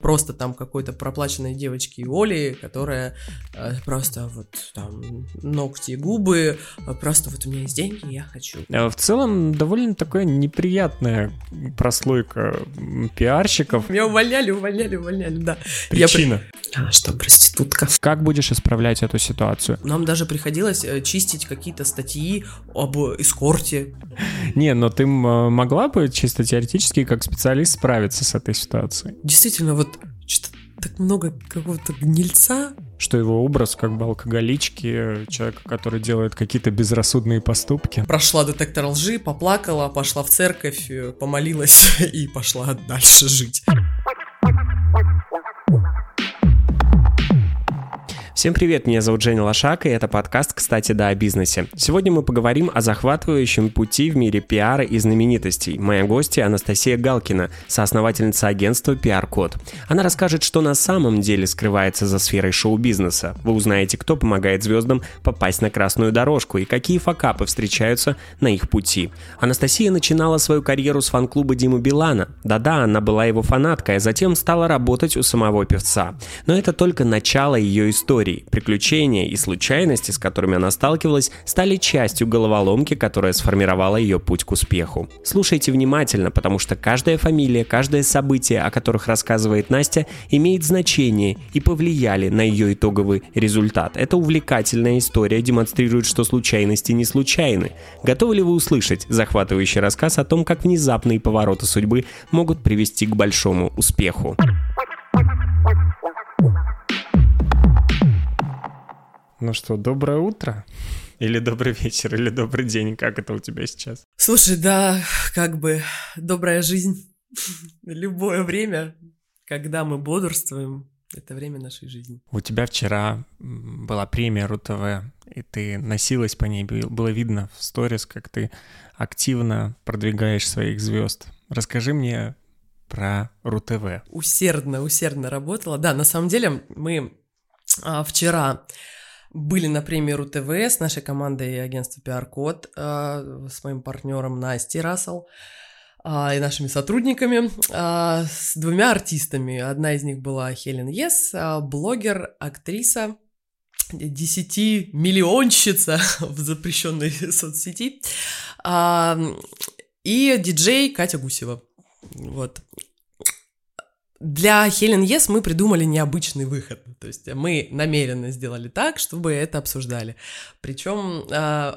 просто там какой-то проплаченной девочки Оли, которая э, просто вот там ногти, губы, э, просто вот у меня есть деньги, я хочу. Э, в целом довольно такая неприятная прослойка пиарщиков. Меня увольняли, увольняли, увольняли, да. Причина? Я... А что, проститутка. Как будешь исправлять эту ситуацию? Нам даже приходилось э, чистить какие-то статьи об эскорте. Не, но ты могла бы чисто теоретически как специалист справиться с этой ситуацией? Действительно, вот что-то так много какого-то гнильца. Что его образ как бы алкоголички, человека, который делает какие-то безрассудные поступки. Прошла детектор лжи, поплакала, пошла в церковь, помолилась и пошла дальше жить. Всем привет, меня зовут Женя Лошак, и это подкаст «Кстати, да, о бизнесе». Сегодня мы поговорим о захватывающем пути в мире пиара и знаменитостей. Моя гостья Анастасия Галкина, соосновательница агентства «Пиар-код». Она расскажет, что на самом деле скрывается за сферой шоу-бизнеса. Вы узнаете, кто помогает звездам попасть на красную дорожку и какие факапы встречаются на их пути. Анастасия начинала свою карьеру с фан-клуба Димы Билана. Да-да, она была его фанаткой, а затем стала работать у самого певца. Но это только начало ее истории историй, приключения и случайности, с которыми она сталкивалась, стали частью головоломки, которая сформировала ее путь к успеху. Слушайте внимательно, потому что каждая фамилия, каждое событие, о которых рассказывает Настя, имеет значение и повлияли на ее итоговый результат. Это увлекательная история демонстрирует, что случайности не случайны. Готовы ли вы услышать захватывающий рассказ о том, как внезапные повороты судьбы могут привести к большому успеху? Ну что, доброе утро? Или добрый вечер, или добрый день, как это у тебя сейчас? Слушай, да, как бы добрая жизнь. Любое время, когда мы бодрствуем, это время нашей жизни. У тебя вчера была премия РУ-ТВ, и ты носилась по ней, было видно в сторис, как ты активно продвигаешь своих звезд. Расскажи мне про РУ-ТВ. Усердно, усердно работала. Да, на самом деле мы а, вчера были на премьеру ТВ с нашей командой агентства PR-код, э, с моим партнером Настей Рассел э, и нашими сотрудниками, э, с двумя артистами. Одна из них была Хелен Ес, блогер, актриса, десятимиллионщица в запрещенной соцсети, и диджей Катя Гусева. Вот. Для Хелен Ес мы придумали необычный выход. То есть мы намеренно сделали так, чтобы это обсуждали. Причем э,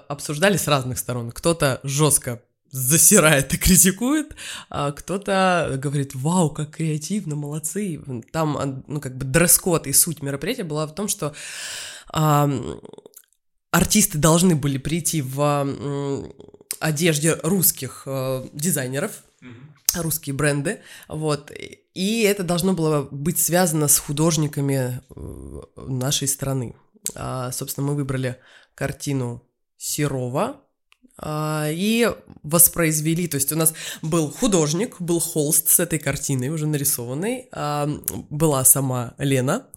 обсуждали с разных сторон. Кто-то жестко засирает и критикует, а кто-то говорит, вау, как креативно, молодцы. Там, ну, как бы дресс-код и суть мероприятия была в том, что э, артисты должны были прийти в э, одежде русских э, дизайнеров, mm-hmm. Русские бренды, вот, и это должно было быть связано с художниками э, нашей страны. А, собственно, мы выбрали картину Серова, а, и воспроизвели, то есть у нас был художник, был холст с этой картиной уже нарисованной, а, была сама Лена,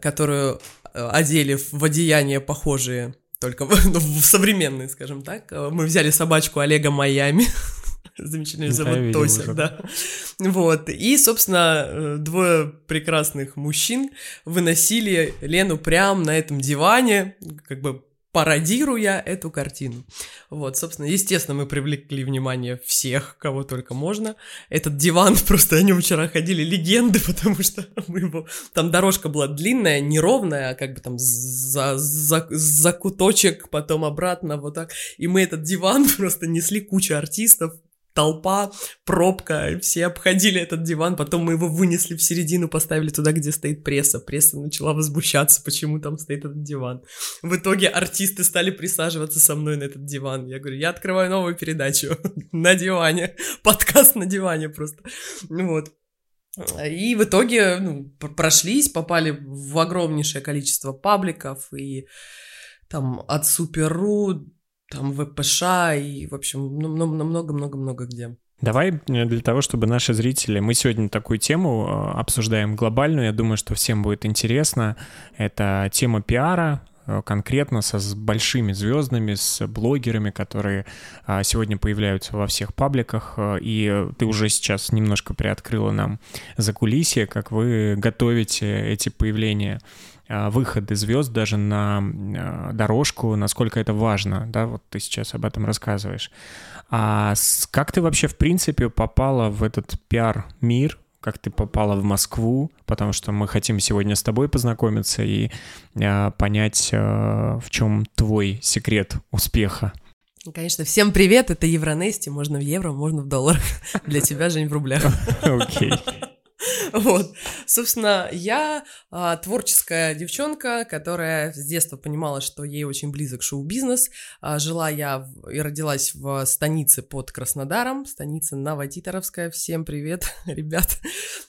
которую э, одели в одеяния похожие только в, ну, в современные, скажем так. Мы взяли собачку Олега Майами, Замечательный да, зовут Тося, уже. да. Вот. И, собственно, э, двое прекрасных мужчин выносили Лену прямо на этом диване, как бы пародируя эту картину. Вот, собственно, естественно, мы привлекли внимание всех, кого только можно. Этот диван, просто о нем вчера ходили легенды, потому что мы его... Там дорожка была длинная, неровная, а как бы там за, за, за куточек, потом обратно, вот так. И мы этот диван просто несли кучу артистов, толпа, пробка, все обходили этот диван, потом мы его вынесли в середину, поставили туда, где стоит пресса. Пресса начала возмущаться, почему там стоит этот диван. В итоге артисты стали присаживаться со мной на этот диван. Я говорю, я открываю новую передачу на диване, подкаст на диване просто. Вот. И в итоге ну, прошлись, попали в огромнейшее количество пабликов, и там от Супер.ру там ВПШ и, в общем, ну, много-много-много где. Давай э, для того, чтобы наши зрители... Мы сегодня такую тему э, обсуждаем глобальную, я думаю, что всем будет интересно. Это тема пиара, э, конкретно со с большими звездами, с блогерами, которые а, сегодня появляются во всех пабликах, и ты уже сейчас немножко приоткрыла нам за кулисье, как вы готовите эти появления выходы звезд даже на а, дорожку, насколько это важно, да, вот ты сейчас об этом рассказываешь. А как ты вообще, в принципе, попала в этот пиар-мир, как ты попала в Москву, потому что мы хотим сегодня с тобой познакомиться и э, понять, э, в чем твой секрет успеха. Конечно, всем привет, это Евронести, можно в евро, можно в долларах. Для тебя, Жень, в рублях. Окей. Вот, собственно, я а, творческая девчонка, которая с детства понимала, что ей очень близок шоу-бизнес. А, жила я и родилась в станице под Краснодаром, станица Новотитаровская. Всем привет, ребят.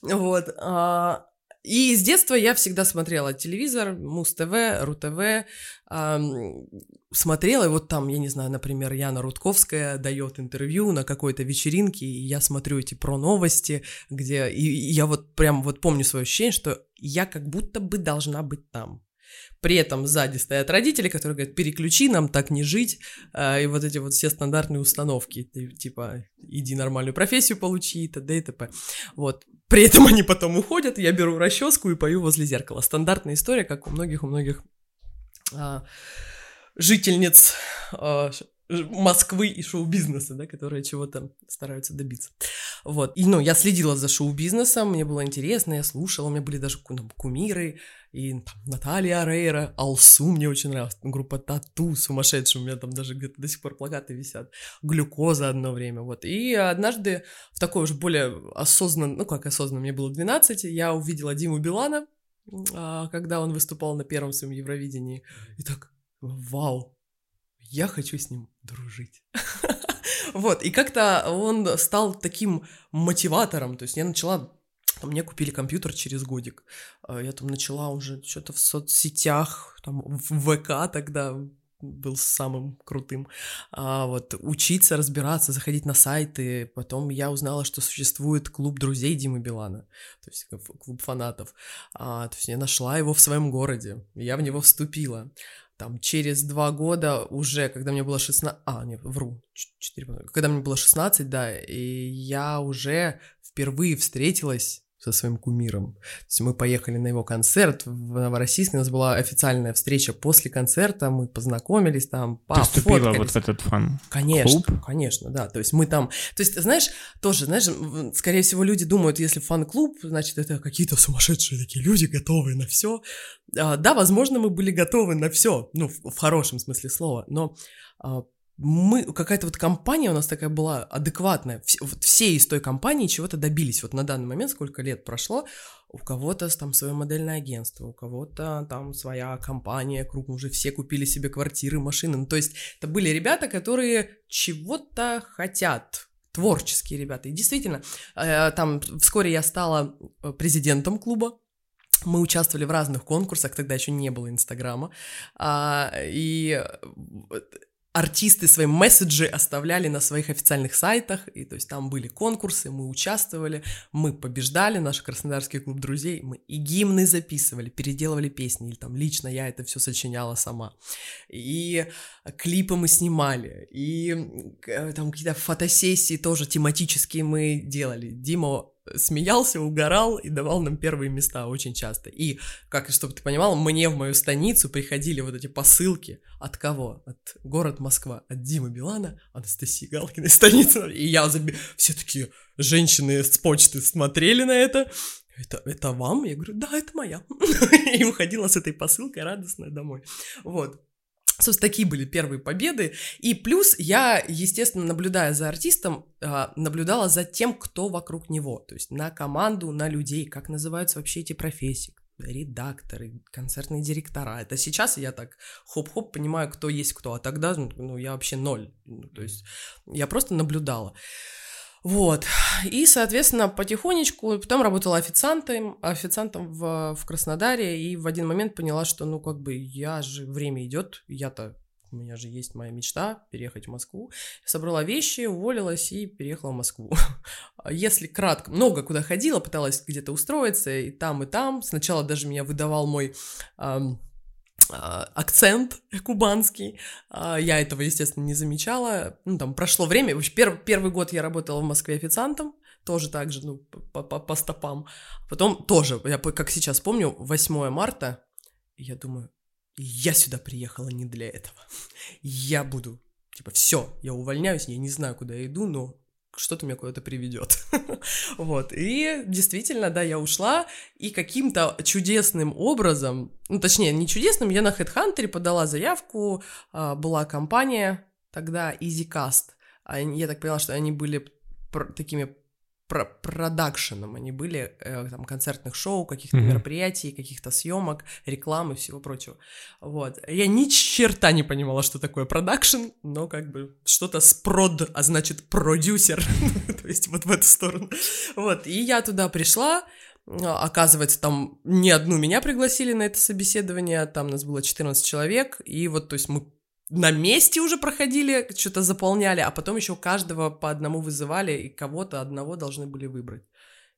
Вот. А, и с детства я всегда смотрела телевизор, Муз-ТВ, РУ-ТВ, эм, смотрела, и вот там, я не знаю, например, Яна Рудковская дает интервью на какой-то вечеринке, и я смотрю эти про новости, где, и, и я вот прям вот помню свое ощущение, что я как будто бы должна быть там. При этом сзади стоят родители, которые говорят, переключи, нам так не жить, а, и вот эти вот все стандартные установки, типа, иди нормальную профессию получи, и т.д. и т.п. Вот. При этом они потом уходят, я беру расческу и пою возле зеркала. Стандартная история, как у многих, у многих а, жительниц а, Москвы и шоу-бизнеса, да, которые чего-то стараются добиться. Вот. И, ну, я следила за шоу-бизнесом, мне было интересно, я слушала, у меня были даже ну, кумиры, и там, Наталья Арейра, Алсу мне очень нравилась, группа Тату сумасшедшая, у меня там даже где-то до сих пор плакаты висят, Глюкоза одно время, вот. И однажды в такой уже более осознанно, ну как осознанно, мне было 12, я увидела Диму Билана, а, когда он выступал на первом своем Евровидении, и так, вау, я хочу с ним дружить. Вот, и как-то он стал таким мотиватором, то есть я начала мне купили компьютер через годик. А, я там начала уже что-то в соцсетях, там в ВК тогда был самым крутым. А, вот учиться, разбираться, заходить на сайты. Потом я узнала, что существует клуб друзей Димы Билана, то есть клуб фанатов. А, то есть я нашла его в своем городе, я в него вступила. Там через два года уже, когда мне было 16... А, нет, вру, 4... Когда мне было 16, да, и я уже впервые встретилась со своим кумиром. То есть мы поехали на его концерт в Новороссийске, у нас была официальная встреча после концерта, мы познакомились там, Ты вступила вот в этот фан Конечно, клуб? конечно, да, то есть мы там, то есть, знаешь, тоже, знаешь, скорее всего, люди думают, если фан-клуб, значит, это какие-то сумасшедшие такие люди, готовые на все. А, да, возможно, мы были готовы на все, ну, в, в хорошем смысле слова, но а, мы, какая-то вот компания у нас такая была адекватная. Все, вот все из той компании чего-то добились. Вот на данный момент, сколько лет прошло, у кого-то там свое модельное агентство, у кого-то там своя компания крупная, уже все купили себе квартиры, машины. Ну, то есть это были ребята, которые чего-то хотят, творческие ребята. И действительно, э, там вскоре я стала э, президентом клуба, мы участвовали в разных конкурсах, тогда еще не было Инстаграма. А, и артисты свои месседжи оставляли на своих официальных сайтах, и то есть там были конкурсы, мы участвовали, мы побеждали, наш Краснодарский клуб друзей, мы и гимны записывали, переделывали песни, или там лично я это все сочиняла сама, и клипы мы снимали, и э, там какие-то фотосессии тоже тематические мы делали. Дима смеялся, угорал и давал нам первые места очень часто. И, как, чтобы ты понимал, мне в мою станицу приходили вот эти посылки. От кого? От город Москва. От Димы Билана, Анастасии Галкиной станицы. И я заби... Все такие женщины с почты смотрели на это. Это, это вам? Я говорю, да, это моя. И уходила с этой посылкой радостная домой. Вот. Собственно, такие были первые победы. И плюс я, естественно, наблюдая за артистом, а, наблюдала за тем, кто вокруг него. То есть на команду, на людей, как называются вообще эти профессии редакторы, концертные директора. Это сейчас я так хоп-хоп понимаю, кто есть кто, а тогда ну, я вообще ноль. Ну, то есть я просто наблюдала. Вот. И, соответственно, потихонечку, потом работала официантом, официантом в, в Краснодаре, и в один момент поняла, что, ну, как бы, я же, время идет, я-то, у меня же есть моя мечта переехать в Москву. собрала вещи, уволилась и переехала в Москву. Если кратко, много куда ходила, пыталась где-то устроиться, и там, и там. Сначала даже меня выдавал мой... Эм, акцент кубанский. А, я этого, естественно, не замечала. Ну, там прошло время. Первый, первый год я работала в Москве официантом, тоже так же, ну, по, по, по стопам. Потом тоже, я как сейчас помню, 8 марта, я думаю, я сюда приехала не для этого. Я буду, типа, все, я увольняюсь, я не знаю, куда я иду, но что-то меня куда-то приведет. вот. И действительно, да, я ушла, и каким-то чудесным образом, ну, точнее, не чудесным, я на HeadHunter подала заявку, а, была компания тогда EasyCast. Я так поняла, что они были такими про продакшеном, они были э, там концертных шоу, каких-то mm-hmm. мероприятий, каких-то съемок, рекламы, всего прочего. Вот. Я ни черта не понимала, что такое продакшн, но как бы что-то с прод, а значит продюсер, то есть вот в эту сторону. Вот, и я туда пришла, оказывается, там не одну меня пригласили на это собеседование, там нас было 14 человек, и вот, то есть мы на месте уже проходили, что-то заполняли, а потом еще каждого по одному вызывали, и кого-то одного должны были выбрать.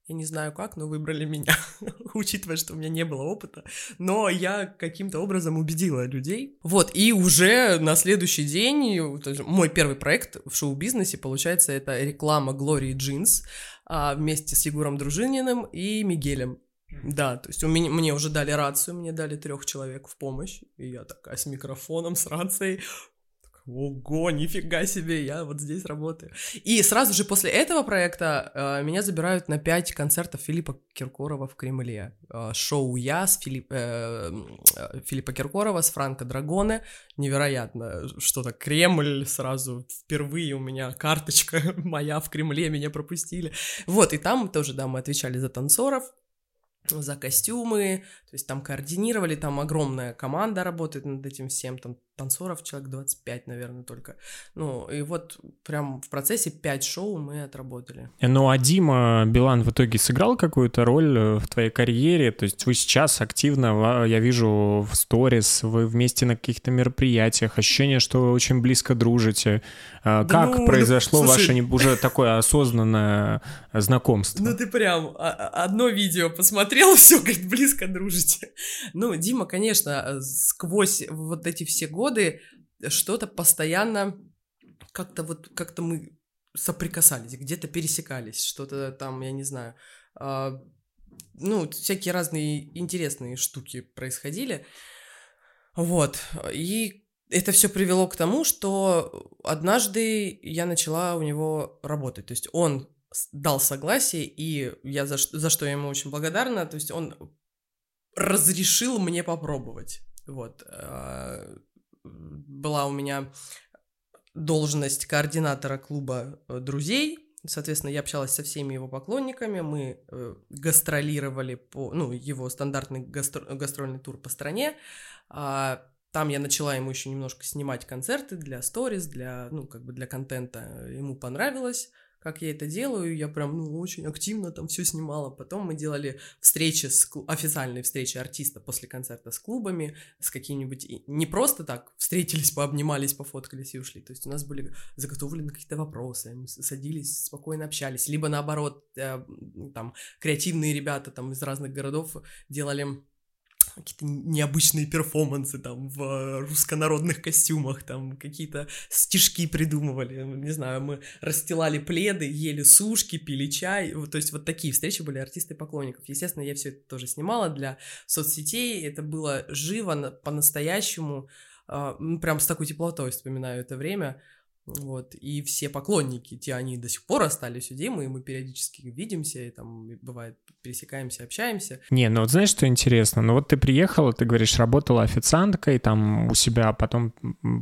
Я не знаю как, но выбрали меня, учитывая, что у меня не было опыта. Но я каким-то образом убедила людей. Вот, и уже на следующий день, мой первый проект в шоу-бизнесе, получается, это реклама Glory Jeans а, вместе с Егором Дружининым и Мигелем. Да, то есть у меня, мне уже дали рацию, мне дали трех человек в помощь, и я такая с микрофоном, с рацией, Ого, нифига себе, я вот здесь работаю. И сразу же после этого проекта э, меня забирают на пять концертов Филиппа Киркорова в Кремле. Э, шоу «Я» с Филипп, э, э, Филиппа Киркорова, с Франко Драгоне. Невероятно, что-то Кремль сразу впервые у меня карточка моя в Кремле, меня пропустили. Вот, и там тоже, да, мы отвечали за танцоров, за костюмы, то есть там координировали, там огромная команда работает над этим всем, там танцоров человек 25, наверное, только. Ну, и вот прям в процессе 5 шоу мы отработали. Ну, а Дима Билан в итоге сыграл какую-то роль э, в твоей карьере? То есть вы сейчас активно, я вижу в сторис, вы вместе на каких-то мероприятиях, ощущение, что вы очень близко дружите. А да как ну, произошло ну, слушай... ваше уже такое осознанное знакомство? Ну, ты прям одно видео посмотрел, все, как близко дружите. Ну, Дима, конечно, сквозь вот эти все годы годы что-то постоянно как-то вот как-то мы соприкасались, где-то пересекались, что-то там, я не знаю, э, ну, всякие разные интересные штуки происходили. Вот. И это все привело к тому, что однажды я начала у него работать. То есть он дал согласие, и я за, за что я ему очень благодарна, то есть он разрешил мне попробовать. Вот. Была у меня должность координатора клуба э, друзей. Соответственно, я общалась со всеми его поклонниками, мы э, гастролировали по, ну, его стандартный гастро, гастрольный тур по стране. А, там я начала ему еще немножко снимать концерты для сторис, для, ну, как бы для контента. Ему понравилось как я это делаю, я прям, ну, очень активно там все снимала. Потом мы делали встречи, с, официальные встречи артиста после концерта с клубами, с какими-нибудь, не просто так встретились, пообнимались, пофоткались и ушли. То есть у нас были заготовлены какие-то вопросы, мы садились, спокойно общались. Либо наоборот, э, там, креативные ребята там из разных городов делали какие-то необычные перформансы там в руссконародных костюмах, там какие-то стишки придумывали, не знаю, мы расстилали пледы, ели сушки, пили чай, то есть вот такие встречи были артисты поклонников. Естественно, я все это тоже снимала для соцсетей, это было живо, по-настоящему, а, прям с такой теплотой вспоминаю это время, вот, и все поклонники, те они до сих пор остались у Димы, и мы периодически видимся, и там, бывает, пересекаемся, общаемся. Не, ну вот знаешь, что интересно? Ну вот ты приехала, ты говоришь, работала официанткой, там у себя потом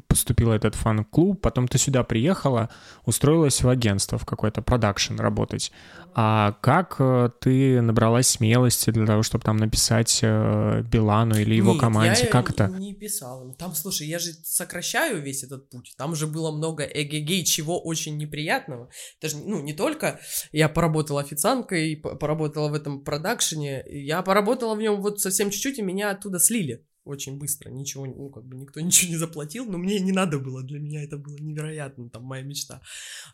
поступила этот фан-клуб, потом ты сюда приехала, устроилась в агентство, в какой-то продакшн работать. А как э, ты набралась смелости для того, чтобы там написать э, Билану или его Нет, команде? я как это? не писала. Там, слушай, я же сокращаю весь этот путь. Там же было много эгегей, чего очень неприятного. Даже, ну, не только я поработала официанткой, поработала в этом продакшене, я поработала в нем вот совсем чуть-чуть, и меня оттуда слили очень быстро, ничего, ну, как бы никто ничего не заплатил, но мне не надо было, для меня это было невероятно, там, моя мечта.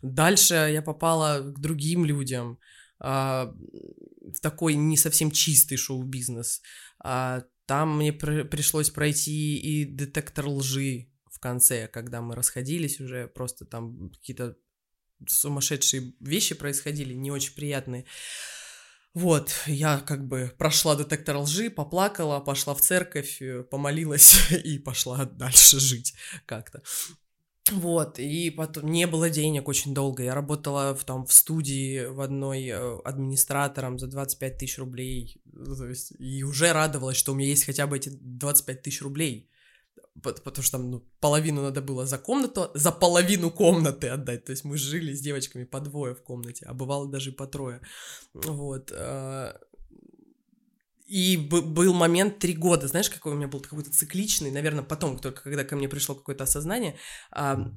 Дальше я попала к другим людям, а, в такой не совсем чистый шоу-бизнес, а, там мне при- пришлось пройти и детектор лжи в конце, когда мы расходились уже, просто там какие-то сумасшедшие вещи происходили, не очень приятные. Вот, я как бы прошла детектор лжи, поплакала, пошла в церковь, э, помолилась и пошла дальше жить как-то. Вот, и потом не было денег очень долго. Я работала в, там, в студии в одной э, администратором за 25 тысяч рублей. То есть, и уже радовалась, что у меня есть хотя бы эти 25 тысяч рублей потому что там ну, половину надо было за комнату, за половину комнаты отдать, то есть мы жили с девочками по двое в комнате, а бывало даже по трое, вот, а, и был момент три года, знаешь, какой у меня был какой-то цикличный, наверное, потом, только когда ко мне пришло какое-то осознание, а,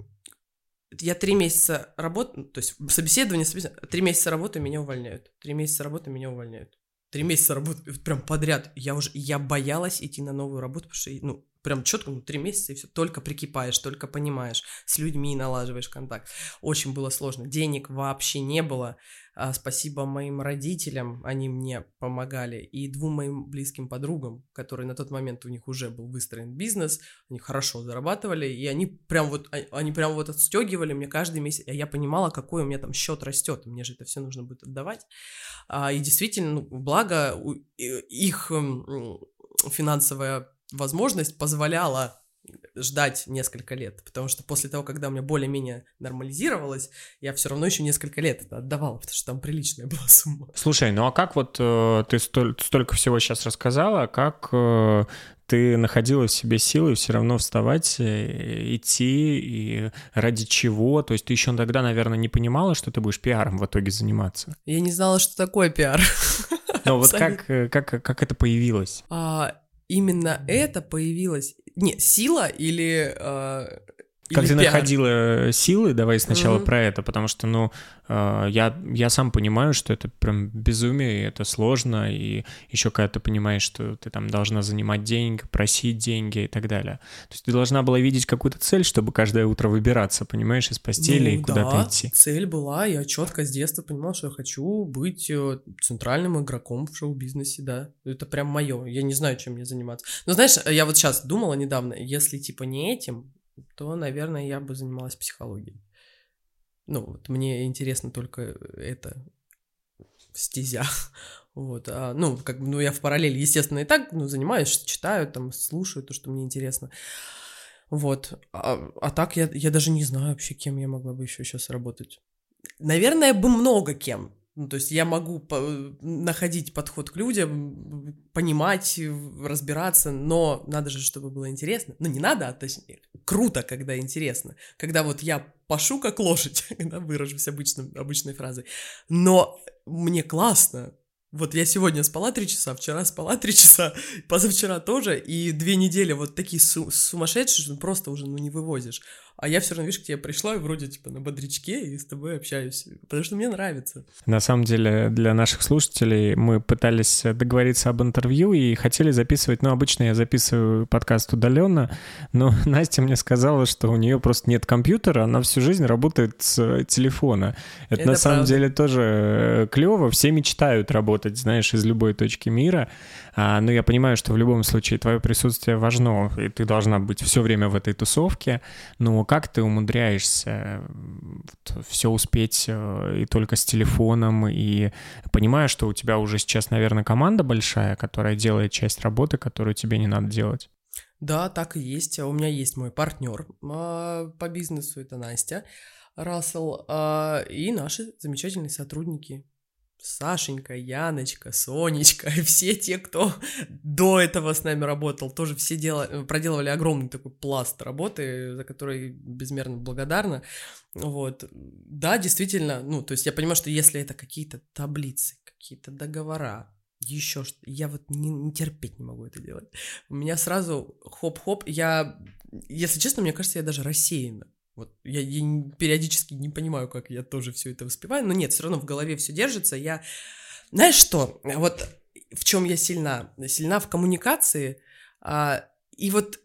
я три месяца работаю, то есть собеседование, собеседование, три месяца работы меня увольняют, три месяца работы меня увольняют, три месяца работы прям подряд, я уже, я боялась идти на новую работу, потому что, ну, прям четко, ну, три месяца и все, только прикипаешь, только понимаешь, с людьми налаживаешь контакт. Очень было сложно, денег вообще не было, а, спасибо моим родителям, они мне помогали, и двум моим близким подругам, которые на тот момент у них уже был выстроен бизнес, они хорошо зарабатывали, и они прям вот, а, они прям вот отстегивали мне каждый месяц, и я понимала, какой у меня там счет растет, мне же это все нужно будет отдавать, а, и действительно, ну, благо их финансовая возможность позволяла ждать несколько лет, потому что после того, когда у меня более-менее нормализировалось, я все равно еще несколько лет это отдавала, потому что там приличная была сумма. Слушай, ну а как вот э, ты столь, столько всего сейчас рассказала, как э, ты находила в себе силы все равно вставать, э, идти, и ради чего? То есть ты еще тогда, наверное, не понимала, что ты будешь пиаром в итоге заниматься? Я не знала, что такое пиар. Но вот как, э, как, как это появилось? А, именно это появилось... Не, сила или... Э, как ты находила силы? Давай сначала mm-hmm. про это, потому что, ну, э, я, я сам понимаю, что это прям безумие, и это сложно, и еще когда ты понимаешь, что ты там должна занимать деньги, просить деньги и так далее. То есть ты должна была видеть какую-то цель, чтобы каждое утро выбираться, понимаешь, из постели ну, и куда-то да, идти. цель была, я четко с детства понимала, что я хочу быть э, центральным игроком в шоу-бизнесе, да. Это прям мое, я не знаю, чем мне заниматься. Но знаешь, я вот сейчас думала недавно, если типа не этим, то, наверное, я бы занималась психологией. Ну, вот мне интересно только это стезя. Вот, а, ну, как бы, ну, я в параллели, естественно, и так, ну, занимаюсь, читаю, там, слушаю то, что мне интересно. Вот, а, а так я, я даже не знаю вообще, кем я могла бы еще сейчас работать. Наверное, бы много кем, ну, то есть я могу по- находить подход к людям, понимать, разбираться, но надо же, чтобы было интересно. Ну, не надо, а точнее, круто, когда интересно. Когда вот я пошу как лошадь, когда выражусь обычным, обычной фразой, но мне классно, вот я сегодня спала три часа, вчера спала три часа, позавчера тоже, и две недели вот такие су- сумасшедшие, что просто уже ну, не вывозишь. А я все равно, видишь, к тебе пришла и вроде типа на бодрячке и с тобой общаюсь, потому что мне нравится. На самом деле для наших слушателей мы пытались договориться об интервью и хотели записывать, ну обычно я записываю подкаст удаленно, но Настя мне сказала, что у нее просто нет компьютера, она всю жизнь работает с телефона. Это, Это на правда. самом деле тоже клево, все мечтают работать, знаешь, из любой точки мира, но я понимаю, что в любом случае твое присутствие важно, и ты должна быть все время в этой тусовке, но как ты умудряешься все успеть э, и только с телефоном, и понимая, что у тебя уже сейчас, наверное, команда большая, которая делает часть работы, которую тебе не надо делать? Да, так и есть. У меня есть мой партнер а, по бизнесу, это Настя Рассел, а, и наши замечательные сотрудники. Сашенька, Яночка, Сонечка, все те, кто до этого с нами работал, тоже все дела, проделывали огромный такой пласт работы, за который безмерно благодарна. Вот. Да, действительно, ну, то есть я понимаю, что если это какие-то таблицы, какие-то договора, еще что я вот не, не терпеть не могу это делать. У меня сразу хоп-хоп, я, если честно, мне кажется, я даже рассеяна. Вот я, я периодически не понимаю, как я тоже все это воспеваю, но нет, все равно в голове все держится. Я, знаешь что, вот в чем я сильна? Сильна в коммуникации. А, и вот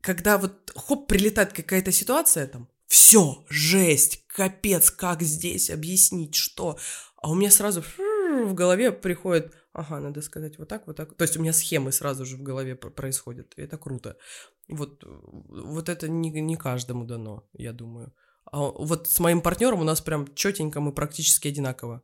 когда вот хоп прилетает какая-то ситуация там, все, жесть, капец, как здесь объяснить, что? А у меня сразу в голове приходит, ага, надо сказать вот так, вот так. То есть у меня схемы сразу же в голове происходят, и это круто. Вот, вот это не, не каждому дано, я думаю. А вот с моим партнером у нас прям четенько, мы практически одинаково.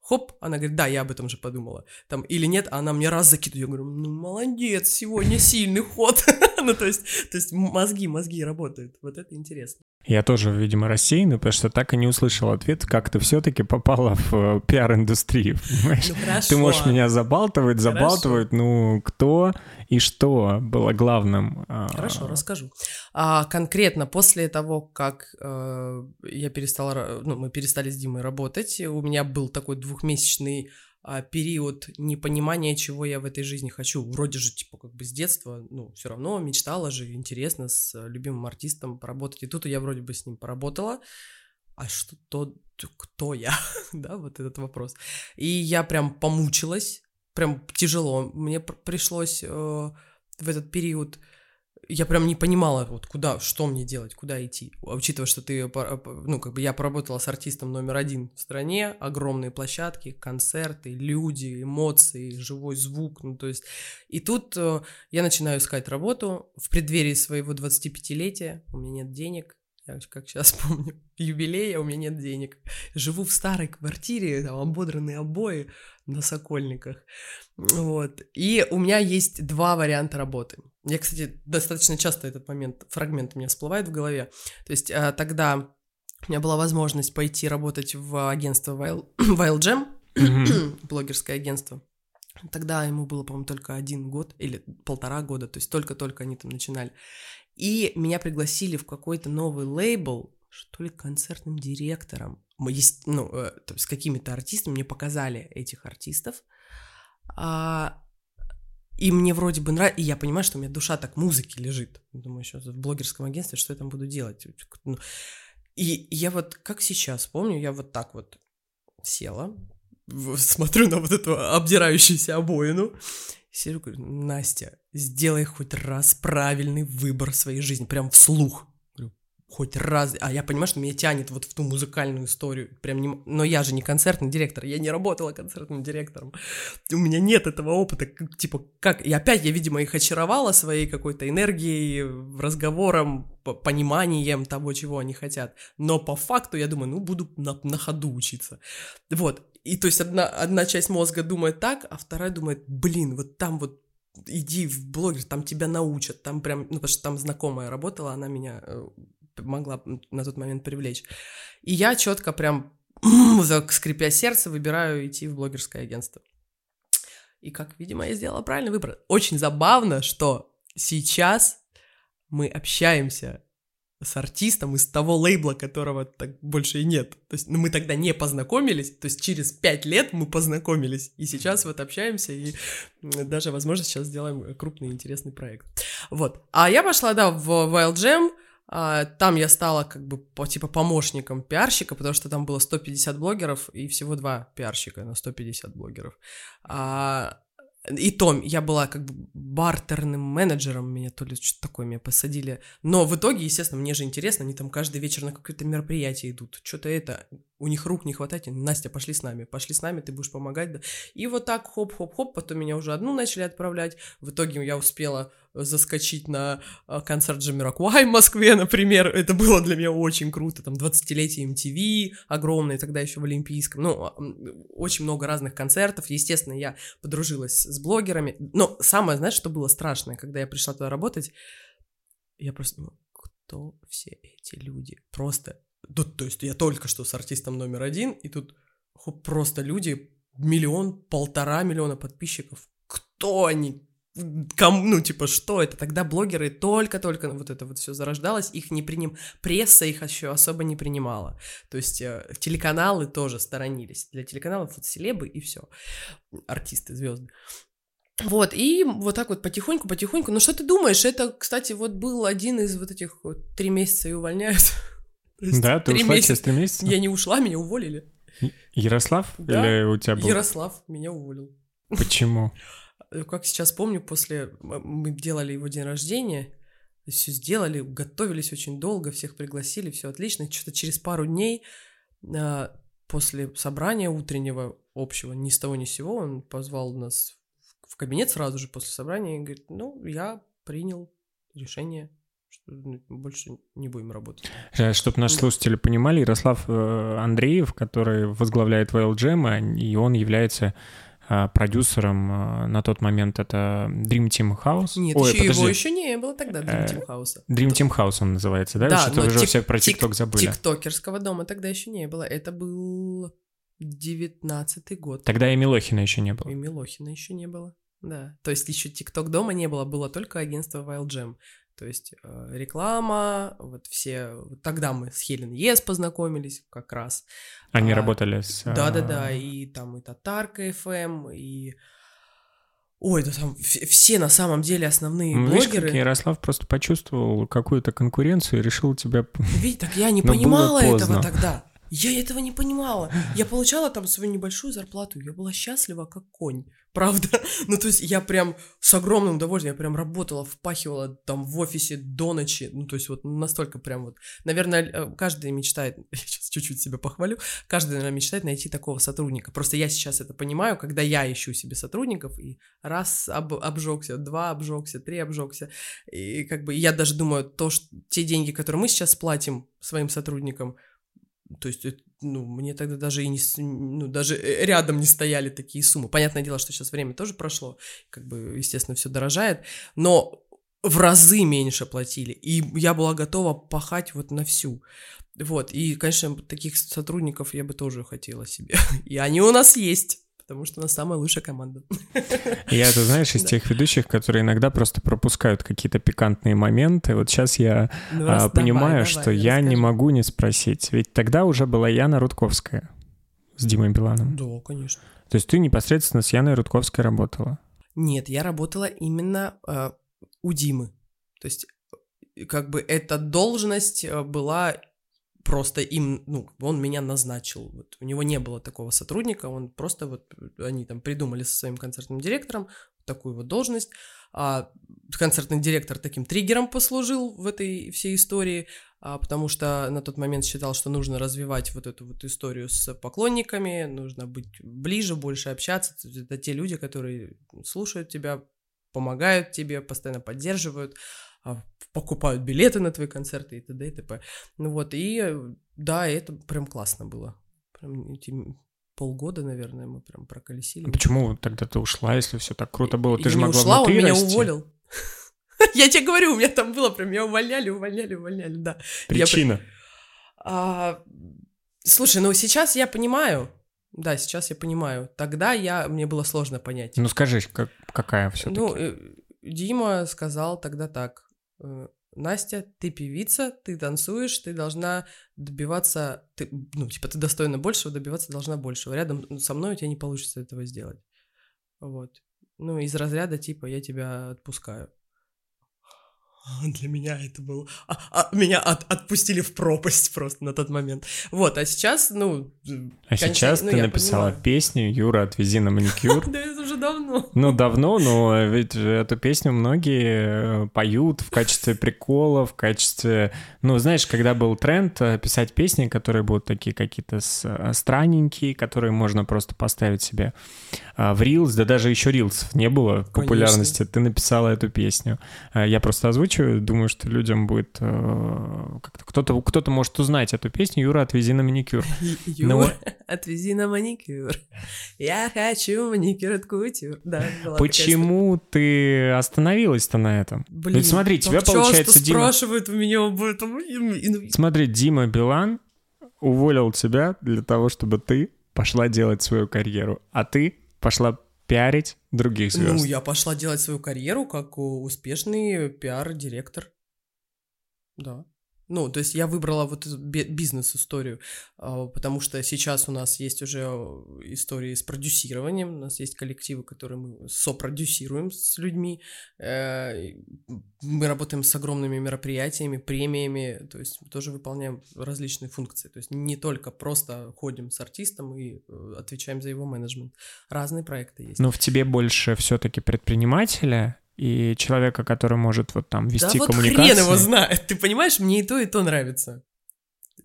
Хоп, она говорит, да, я об этом же подумала. Там, или нет, а она мне раз закидывает. Я говорю, ну, молодец, сегодня сильный ход. ну, то есть, то есть мозги, мозги работают. Вот это интересно. Я тоже, видимо, рассеянный, потому что так и не услышал ответ, как ты все-таки попала в э, пиар-индустрию. Ну, хорошо. Ты можешь меня забалтывать, забалтывать, хорошо. ну кто и что было главным? А, хорошо, расскажу. А, конкретно после того, как э, я перестала, ну, мы перестали с Димой работать, у меня был такой двухмесячный а, период непонимания, чего я в этой жизни хочу. Вроде же, типа, как бы с детства, ну, все равно мечтала же, интересно с любимым артистом поработать. И тут я вроде бы с ним поработала. А что то, кто я? да, вот этот вопрос. И я прям помучилась, прям тяжело. Мне пришлось э, в этот период я прям не понимала, вот куда, что мне делать, куда идти. Учитывая, что ты, ну, как бы я поработала с артистом номер один в стране, огромные площадки, концерты, люди, эмоции, живой звук, ну, то есть... И тут э, я начинаю искать работу в преддверии своего 25-летия, у меня нет денег, я как сейчас помню, юбилея, у меня нет денег. Живу в старой квартире, там ободранные обои на Сокольниках. Вот. И у меня есть два варианта работы. Я, кстати, достаточно часто этот момент, фрагмент у меня всплывает в голове. То есть а, тогда у меня была возможность пойти работать в агентство Wild, Wild Jam, mm-hmm. блогерское агентство. Тогда ему было, по-моему, только один год или полтора года, то есть только-только они там начинали. И меня пригласили в какой-то новый лейбл, что ли, концертным директором. Есть, ну, э, с какими-то артистами мне показали этих артистов. А, и мне вроде бы нравится, и я понимаю, что у меня душа так музыки лежит. Думаю, сейчас в блогерском агентстве, что я там буду делать? Ну, и я вот, как сейчас помню, я вот так вот села, смотрю на вот эту обдирающуюся обоину, Сижу, говорю, Настя, сделай хоть раз правильный выбор в своей жизни, прям вслух. Хоть раз. А я понимаю, что меня тянет вот в ту музыкальную историю. Прям не... Но я же не концертный директор, я не работала концертным директором. У меня нет этого опыта. Типа, как... И опять я, видимо, их очаровала своей какой-то энергией, разговором, пониманием того, чего они хотят. Но по факту я думаю, ну, буду на, на ходу учиться. Вот. И то есть одна, одна часть мозга думает так, а вторая думает, блин, вот там вот иди в блогер, там тебя научат, там прям, ну, потому что там знакомая работала, она меня э, могла на тот момент привлечь. И я четко прям, скрипя сердце, выбираю идти в блогерское агентство. И как, видимо, я сделала правильный выбор. Очень забавно, что сейчас мы общаемся с артистом из того лейбла, которого так больше и нет. То есть, ну, мы тогда не познакомились, то есть через пять лет мы познакомились, и сейчас вот общаемся, и даже, возможно, сейчас сделаем крупный интересный проект. Вот. А я пошла, да, в Wild Jam, там я стала как бы по, типа помощником пиарщика, потому что там было 150 блогеров и всего два пиарщика на 150 блогеров. А, и то я была как бы бартерным менеджером, меня то ли что-то такое меня посадили. Но в итоге, естественно, мне же интересно, они там каждый вечер на какое-то мероприятие идут. Что-то это, у них рук не хватает. Настя, пошли с нами, пошли с нами, ты будешь помогать. Да. И вот так хоп-хоп-хоп, потом меня уже одну начали отправлять. В итоге я успела заскочить на а, концерт Джамиракуай в Москве, например. Это было для меня очень круто. Там 20-летие MTV огромное, тогда еще в Олимпийском. Ну, а, очень много разных концертов. Естественно, я подружилась с блогерами. Но самое, знаешь, что было страшное, когда я пришла туда работать? Я просто думала, кто все эти люди? Просто... Ну, то есть я только что с артистом номер один, и тут просто люди, миллион, полтора миллиона подписчиков. Кто они? Кому, ну, типа, что это? Тогда блогеры только-только вот это вот все зарождалось, их не приним... Пресса их еще особо не принимала. То есть э, телеканалы тоже сторонились. Для телеканалов вот селебы и все. Артисты, звезды. Вот, и вот так вот потихоньку-потихоньку. Ну, что ты думаешь? Это, кстати, вот был один из вот этих вот три месяца и увольняют. Да, ты ушла через три месяца? Я не ушла, меня уволили. Ярослав? Да, Или у тебя был? Ярослав меня уволил. Почему? Э, как сейчас помню, после мы делали его день рождения, все сделали, готовились очень долго, всех пригласили, все отлично. Что-то через пару дней а, после собрания утреннего общего. Ни с того ни с сего он позвал нас в кабинет сразу же после собрания и говорит, ну, я принял решение что ну, больше не будем работать. Чтобы наши слушатели понимали, Ярослав э, Андреев, который возглавляет VLGM, и он является э, продюсером э, на тот момент это Dream Team House. Нет, Ой, еще подожди. его еще не было тогда Dream Team House. Dream Team House он называется, да? Да, Что-то уже тик- все про ТикТок забыли. Тиктокерского дома тогда еще не было. Это был девятнадцатый год. Тогда и Милохина еще не было. И Милохина еще не было. Да, то есть еще ТикТок дома не было, было только агентство Wild Jam. То есть э, реклама, вот все... Вот тогда мы с Хелен Ес познакомились как раз. Они а, работали с... Да-да-да, и там и Татарка FM, и... Ой, да там все на самом деле основные ну, блогеры. Видишь, Ярослав просто почувствовал какую-то конкуренцию и решил тебя... Видите, так я не понимала этого тогда. Я этого не понимала. Я получала там свою небольшую зарплату, я была счастлива как конь. Правда? Ну, то есть я прям с огромным удовольствием, я прям работала, впахивала там в офисе до ночи. Ну, то есть вот настолько прям вот... Наверное, э, каждый мечтает, я сейчас чуть-чуть себя похвалю, каждый, наверное, мечтает найти такого сотрудника. Просто я сейчас это понимаю, когда я ищу себе сотрудников, и раз об, обжегся, два обжегся, три обжегся. И как бы я даже думаю, то, что те деньги, которые мы сейчас платим своим сотрудникам, то есть, ну, мне тогда даже и не, ну, даже э, рядом не стояли такие суммы. Понятное дело, что сейчас время тоже прошло, как бы, естественно, все дорожает, но в разы меньше платили, и я была готова пахать вот на всю. Вот, и, конечно, таких сотрудников я бы тоже хотела себе. И они у нас есть потому что у нас самая лучшая команда. Я, ты знаешь, из тех ведущих, которые иногда просто пропускают какие-то пикантные моменты. Вот сейчас я ну, а, понимаю, давай, что давай, я расскажи. не могу не спросить. Ведь тогда уже была Яна Рудковская с Димой Биланом. Да, конечно. То есть ты непосредственно с Яной Рудковской работала? Нет, я работала именно э, у Димы. То есть как бы эта должность э, была просто им, ну, он меня назначил. Вот у него не было такого сотрудника, он просто вот, они там придумали со своим концертным директором такую вот должность. А концертный директор таким триггером послужил в этой всей истории, а, потому что на тот момент считал, что нужно развивать вот эту вот историю с поклонниками, нужно быть ближе, больше общаться. Это те люди, которые слушают тебя, помогают тебе, постоянно поддерживают. А, покупают билеты на твои концерты и т.д. и т.п. Ну вот, и да, это прям классно было. Прям эти полгода, наверное, мы прям проколесили. А почему тогда ты ушла, если все так круто было? Ты я же могла ушла, он меня расти. уволил. Я тебе говорю, у меня там было прям, меня увольняли, увольняли, увольняли, да. Причина? А, слушай, ну сейчас я понимаю, да, сейчас я понимаю. Тогда я, мне было сложно понять. Ну скажи, как, какая все-таки? Ну, э, Дима сказал тогда так. Э, Настя, ты певица, ты танцуешь, ты должна добиваться, ты, ну, типа, ты достойна большего, добиваться должна большего. Рядом со мной у тебя не получится этого сделать. Вот. Ну, из разряда, типа, я тебя отпускаю. Для меня это было... А, а, меня от, отпустили в пропасть просто на тот момент. Вот, а сейчас, ну... А конечно, сейчас ну, ты написала понимаю. песню «Юра, отвези на маникюр». Да, это уже давно. Ну, давно, но ведь эту песню многие э, поют в качестве прикола, в качестве... Ну, знаешь, когда был тренд э, писать песни, которые будут такие какие-то э, странненькие, которые можно просто поставить себе в Reels, да даже еще Reels не было популярности, ты написала эту песню. Я просто озвучу озвучиваю. Думаю, что людям будет... Э, кто-то, кто-то может узнать эту песню. Юра, отвези на маникюр. Юра, Но... отвези на маникюр. Я хочу маникюр от кутюр. Да, Почему ты остановилась-то на этом? Блин, Ведь смотри, тебя получается Дима... спрашивают у меня об этом. Смотри, Дима Билан уволил тебя для того, чтобы ты пошла делать свою карьеру, а ты пошла пиарить других звезд? Ну, я пошла делать свою карьеру как успешный пиар-директор. Да. Ну, то есть я выбрала вот эту бизнес-историю, а, потому что сейчас у нас есть уже истории с продюсированием, у нас есть коллективы, которые мы сопродюсируем с людьми, э, мы работаем с огромными мероприятиями, премиями, то есть мы тоже выполняем различные функции, то есть не только просто ходим с артистом и э, отвечаем за его менеджмент, разные проекты есть. Но в тебе больше все-таки предпринимателя и человека, который может вот там вести да вот коммуникации. хрен его знает, ты понимаешь, мне и то, и то нравится.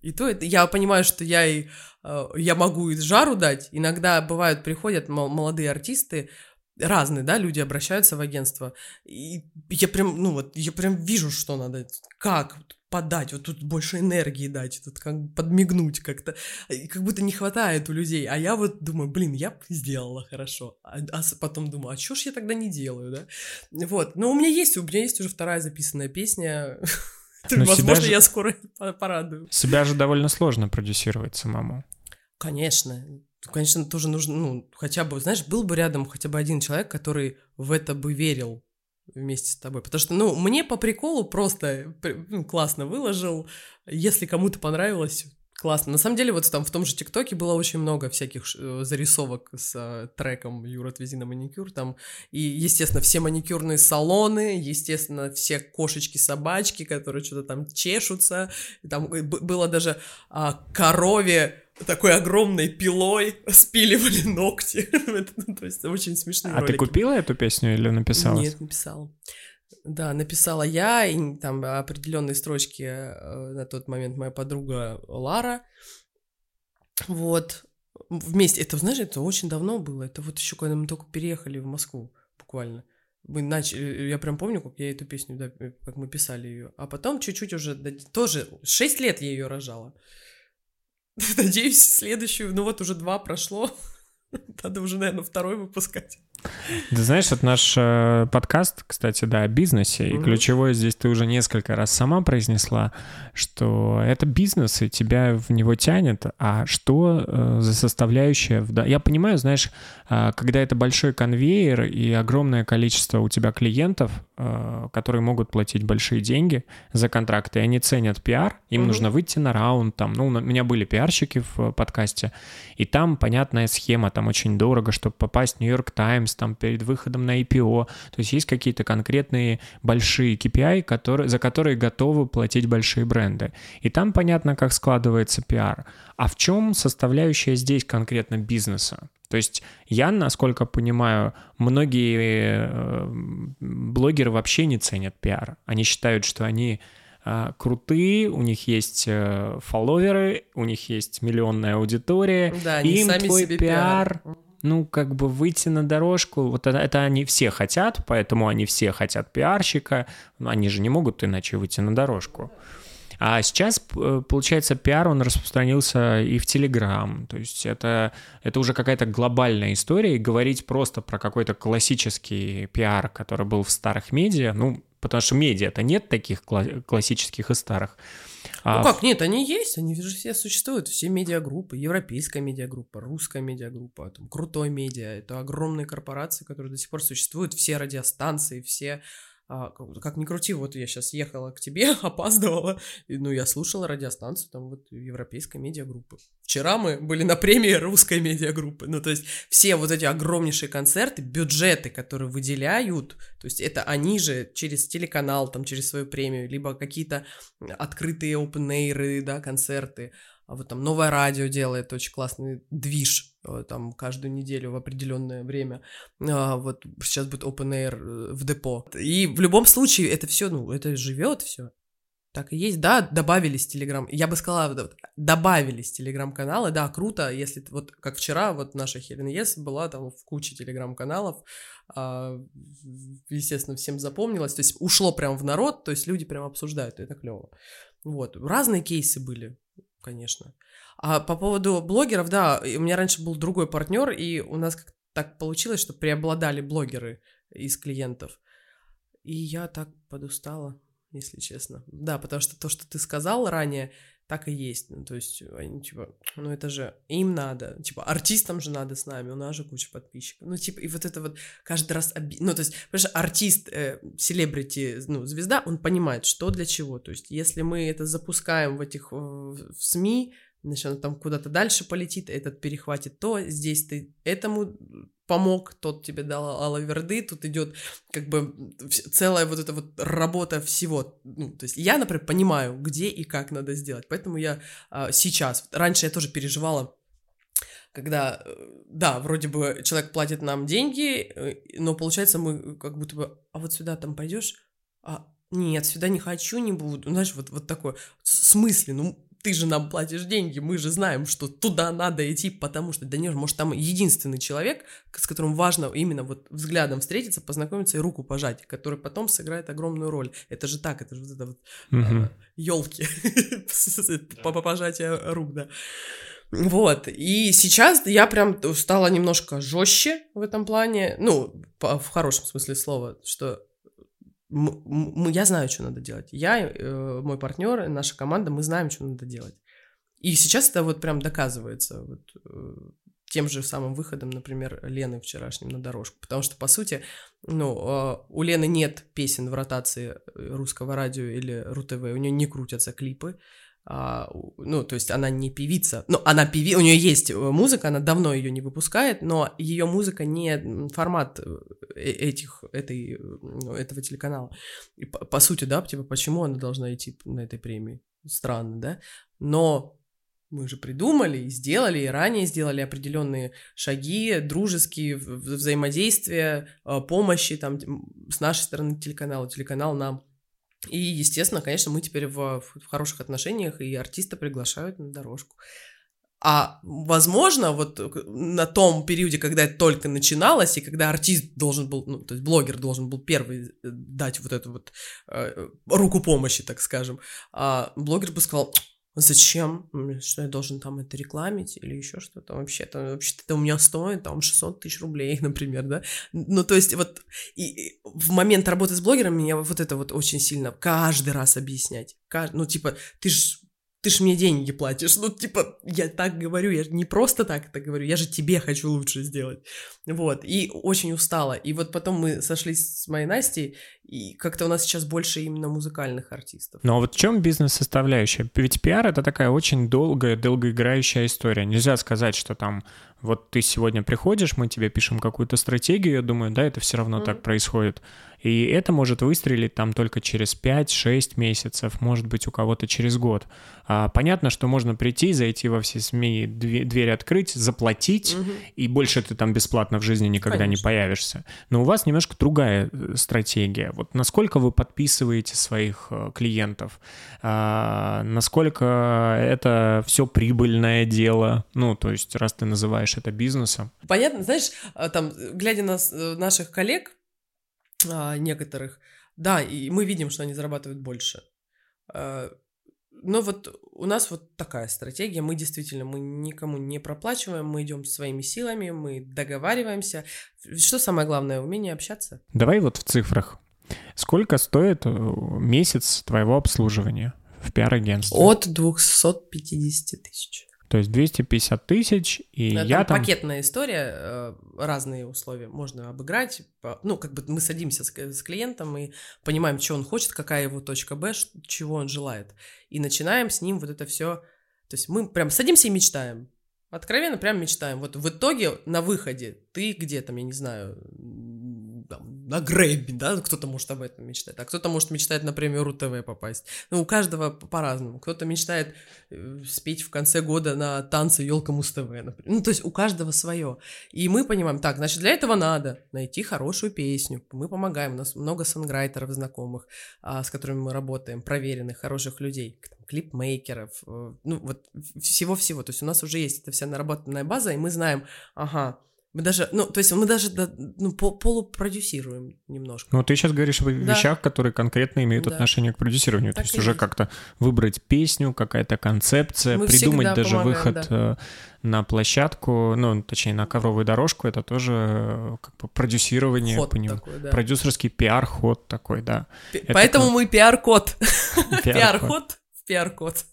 И то это, я понимаю, что я и э, я могу и жару дать. Иногда бывают, приходят молодые артисты, разные, да, люди обращаются в агентство, и я прям, ну вот, я прям вижу, что надо, как подать, вот тут больше энергии дать, тут как подмигнуть как-то, как будто не хватает у людей, а я вот думаю, блин, я сделала хорошо, а, а потом думаю, а чё ж я тогда не делаю, да, вот, но у меня есть, у меня есть уже вторая записанная песня, возможно, я скоро порадую. Себя же довольно сложно продюсировать самому. Конечно, конечно, тоже нужно, ну, хотя бы, знаешь, был бы рядом хотя бы один человек, который в это бы верил вместе с тобой. Потому что, ну, мне по приколу просто ну, классно выложил. Если кому-то понравилось, классно. На самом деле, вот там в том же ТикТоке было очень много всяких э, зарисовок с э, треком «Юра, отвези на маникюр». Там, и, естественно, все маникюрные салоны, естественно, все кошечки-собачки, которые что-то там чешутся. Там э, было даже а, корове такой огромной пилой спиливали ногти. Ну, то есть очень смешные А ты купила эту песню или написала? Нет, написала. Да, написала я, и там определенные строчки э, на тот момент моя подруга Лара. Вот. Вместе. Это, знаешь, это очень давно было. Это вот еще когда мы только переехали в Москву, буквально. Мы начали, я прям помню, как я эту песню, да, как мы писали ее. А потом чуть-чуть уже, тоже 6 лет я ее рожала. Надеюсь, следующую, ну вот уже два прошло. Надо уже, наверное, второй выпускать. Ты знаешь, это наш э, подкаст, кстати, да, о бизнесе, и ключевое здесь ты уже несколько раз сама произнесла, что это бизнес, и тебя в него тянет, а что э, за составляющая... В... Я понимаю, знаешь, э, когда это большой конвейер и огромное количество у тебя клиентов, э, которые могут платить большие деньги за контракты, и они ценят пиар, им mm-hmm. нужно выйти на раунд, там, ну, у меня были пиарщики в подкасте, и там понятная схема, там очень дорого, чтобы попасть в Нью-Йорк Таймс, там перед выходом на IPO. То есть есть какие-то конкретные большие KPI, которые, за которые готовы платить большие бренды. И там понятно, как складывается пиар. А в чем составляющая здесь конкретно бизнеса? То есть я, насколько понимаю, многие э, блогеры вообще не ценят пиар. Они считают, что они э, крутые, у них есть э, фолловеры, у них есть миллионная аудитория, да, им твой пиар, пиар ну, как бы выйти на дорожку, вот это, это они все хотят, поэтому они все хотят пиарщика, они же не могут иначе выйти на дорожку. А сейчас, получается, пиар, он распространился и в Телеграм. То есть это, это уже какая-то глобальная история, и говорить просто про какой-то классический пиар, который был в старых медиа, ну, потому что медиа-то нет таких классических и старых. А... Ну как, нет, они есть, они же все существуют, все медиагруппы, европейская медиагруппа, русская медиагруппа, там, крутой медиа, это огромные корпорации, которые до сих пор существуют, все радиостанции, все как ни крути, вот я сейчас ехала к тебе, опаздывала, и, ну, я слушала радиостанцию там вот европейской медиагруппы. Вчера мы были на премии русской медиагруппы, ну, то есть все вот эти огромнейшие концерты, бюджеты, которые выделяют, то есть это они же через телеканал, там, через свою премию, либо какие-то открытые open да, концерты, а вот там новое радио делает очень классный движ, э, там каждую неделю в определенное время. А, вот сейчас будет open air э, в депо. И в любом случае это все, ну, это живет все. Так и есть, да, добавились телеграм. Я бы сказала, добавились телеграм-каналы, да, круто, если вот как вчера, вот наша Хелен Ес была там в куче телеграм-каналов, а, естественно, всем запомнилось, то есть ушло прям в народ, то есть люди прям обсуждают, это клево. Вот, разные кейсы были, конечно. А по поводу блогеров, да, у меня раньше был другой партнер, и у нас как так получилось, что преобладали блогеры из клиентов. И я так подустала, если честно. Да, потому что то, что ты сказал ранее, так и есть. Ну, то есть, они, типа, ну это же им надо. Типа, артистам же надо с нами, у нас же куча подписчиков. Ну, типа, и вот это вот каждый раз... Оби... Ну, то есть, что артист, э, селебрити, э, ну, звезда, он понимает, что для чего. То есть, если мы это запускаем в этих в СМИ, значит, он там куда-то дальше полетит, этот перехватит то, здесь ты этому помог, тот тебе дал алаверды, тут идет как бы целая вот эта вот работа всего. Ну, то есть я, например, понимаю, где и как надо сделать, поэтому я а, сейчас, раньше я тоже переживала, когда, э, да, вроде бы человек платит нам деньги, э, но получается мы как будто бы, а вот сюда там пойдешь, а нет, сюда не хочу, не буду. Знаешь, вот, вот такое. В смысле? Ну, ты же нам платишь деньги, мы же знаем, что туда надо идти, потому что, да нет, может, там единственный человек, с которым важно именно вот взглядом встретиться, познакомиться и руку пожать, который потом сыграет огромную роль. Это же так, это же вот это вот елки, по пожатие рук, да. Вот, и сейчас я прям стала немножко жестче в этом плане, ну, в хорошем смысле слова, что м- м- я знаю, что надо делать. Я, э, мой партнер, наша команда, мы знаем, что надо делать. И сейчас это вот прям доказывается вот, э, тем же самым выходом, например, Лены вчерашним на дорожку. Потому что, по сути, ну, э, у Лены нет песен в ротации э, русского радио или РУ-ТВ, у нее не крутятся клипы. А, ну, то есть она не певица. Ну, она певи... у нее есть э, музыка, она давно ее не выпускает, но ее музыка не формат э, э- этих, этой, ну, этого телеканала. И по, по сути, да, типа, почему она должна идти на этой премии? Странно, да? Но мы же придумали сделали, и ранее сделали определенные шаги, дружеские взаимодействия, помощи там с нашей стороны телеканала, телеканал нам. И, естественно, конечно, мы теперь в, в хороших отношениях, и артиста приглашают на дорожку. А возможно, вот к- на том периоде, когда это только начиналось, и когда артист должен был, ну, то есть блогер должен был первый э, дать вот эту вот э, руку помощи, так скажем, а блогер бы сказал, зачем, что я должен там это рекламить или еще что-то вообще-то, вообще-то это у меня стоит там 600 тысяч рублей, например, да, ну, то есть вот и, и в момент работы с блогером меня вот это вот очень сильно каждый раз объяснять, Ка- ну, типа, ты ж ты ж мне деньги платишь, ну, типа, я так говорю, я же не просто так это говорю, я же тебе хочу лучше сделать, вот, и очень устала, и вот потом мы сошлись с моей Настей, и как-то у нас сейчас больше именно музыкальных артистов. Но вот в чем бизнес-составляющая? Ведь пиар — это такая очень долгая, долгоиграющая история. Нельзя сказать, что там вот ты сегодня приходишь, мы тебе пишем какую-то стратегию, я думаю, да, это все равно Мгм. так происходит. И это может выстрелить там только через 5-6 месяцев, может быть, у кого-то через год. А, понятно, что можно прийти, зайти во все СМИ, две- дверь открыть, заплатить, Мгм. и больше ты там бесплатно в жизни никогда не Конечно. появишься. Но у вас немножко другая э, стратегия. Вот насколько вы подписываете своих э, клиентов, А, насколько это все прибыльное дело, ну, то есть раз ты называешь это бизнесом. Понятно, знаешь, а, там, э, глядя на э, наших коллег, а, некоторых, да, и мы видим, что они зарабатывают больше. А, Но вот у нас вот такая стратегия. Мы действительно, мы никому не проплачиваем, мы идем своими силами, мы договариваемся. Что самое главное, умение общаться. Давай вот в цифрах. Сколько стоит э, месяц твоего обслуживания в пиар-агентстве? От 250 тысяч. То есть 250 тысяч, и Это я там... пакетная история, э, разные условия можно обыграть. Ну, как бы мы садимся с, с клиентом и понимаем, что он хочет, какая его точка Б, чего он желает. И начинаем с ним вот это все. То есть мы прям садимся и мечтаем. Откровенно прям мечтаем. Вот в итоге на выходе ты где там, я не знаю, там, на гребе, да, кто-то может об этом мечтать, а кто-то может мечтать на премию РУ-ТВ попасть. Ну, у каждого по- по-разному. Кто-то мечтает э, спеть в конце года на танцы елка Муз-ТВ, например. Ну, то есть у каждого свое. И мы понимаем, так, значит, для этого надо найти хорошую песню. Мы помогаем, у нас много сонграйтеров знакомых, а, с которыми мы работаем, проверенных, хороших людей, клипмейкеров, э, ну, вот всего-всего. То есть у нас уже есть эта вся наработанная база, и мы знаем, ага, мы даже, ну, то есть мы даже да, ну, по- полупродюсируем немножко. Ну, ты сейчас говоришь о Да. вещах, которые конкретно имеют Да. отношение к продюсированию. Так То есть уже как-то выбрать песню, какая-то концепция, Мы придумать даже помогаем, выход э, на площадку, ну, точнее, на ковровую дорожку, это тоже э, как бы продюсирование, Ход поним- такой, да. продюсерский пиар-ход такой, да. Пи- это Поэтому как- мы пиар-код. Пиар-ход. Пиар-код.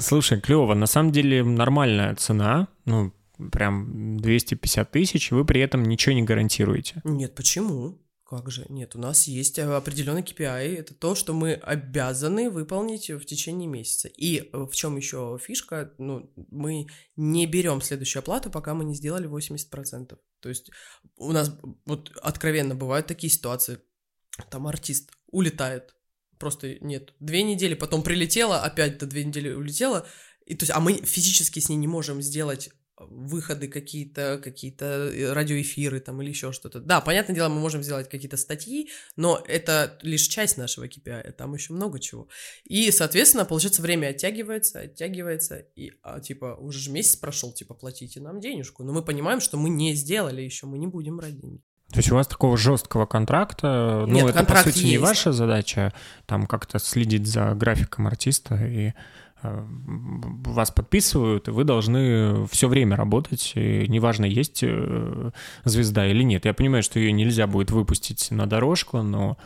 Слушай, клево, на самом деле нормальная цена, ну, прям 250 тысяч, вы при этом ничего не гарантируете. Нет, почему? Как же? Нет, у нас есть э, определенный KPI. Это то, что мы обязаны выполнить в течение месяца. И э, в чем еще фишка? Ну, мы не берем следующую оплату, пока мы не сделали 80%. То есть у нас вот откровенно бывают такие ситуации. Там артист улетает. Просто нет. Две недели, потом прилетела, опять до две недели улетела. И, то есть, а мы физически с ней не можем сделать выходы какие-то, какие-то э, радиоэфиры там или еще что-то. Да, понятное дело, мы можем сделать какие-то статьи, но это лишь часть нашего KPI, там еще много чего. И, соответственно, получается, время оттягивается, оттягивается, и, а, типа, уже же месяц прошел, типа, платите нам денежку, но мы понимаем, что мы не сделали еще, мы не будем брать деньги. То есть у вас такого жесткого контракта, ну, Нет, это, контракт по сути, есть. не ваша задача, там как-то следить за графиком артиста, и вас подписывают, и вы должны все время работать, и неважно, есть э, звезда или нет. Я понимаю, что ее нельзя будет выпустить на дорожку, но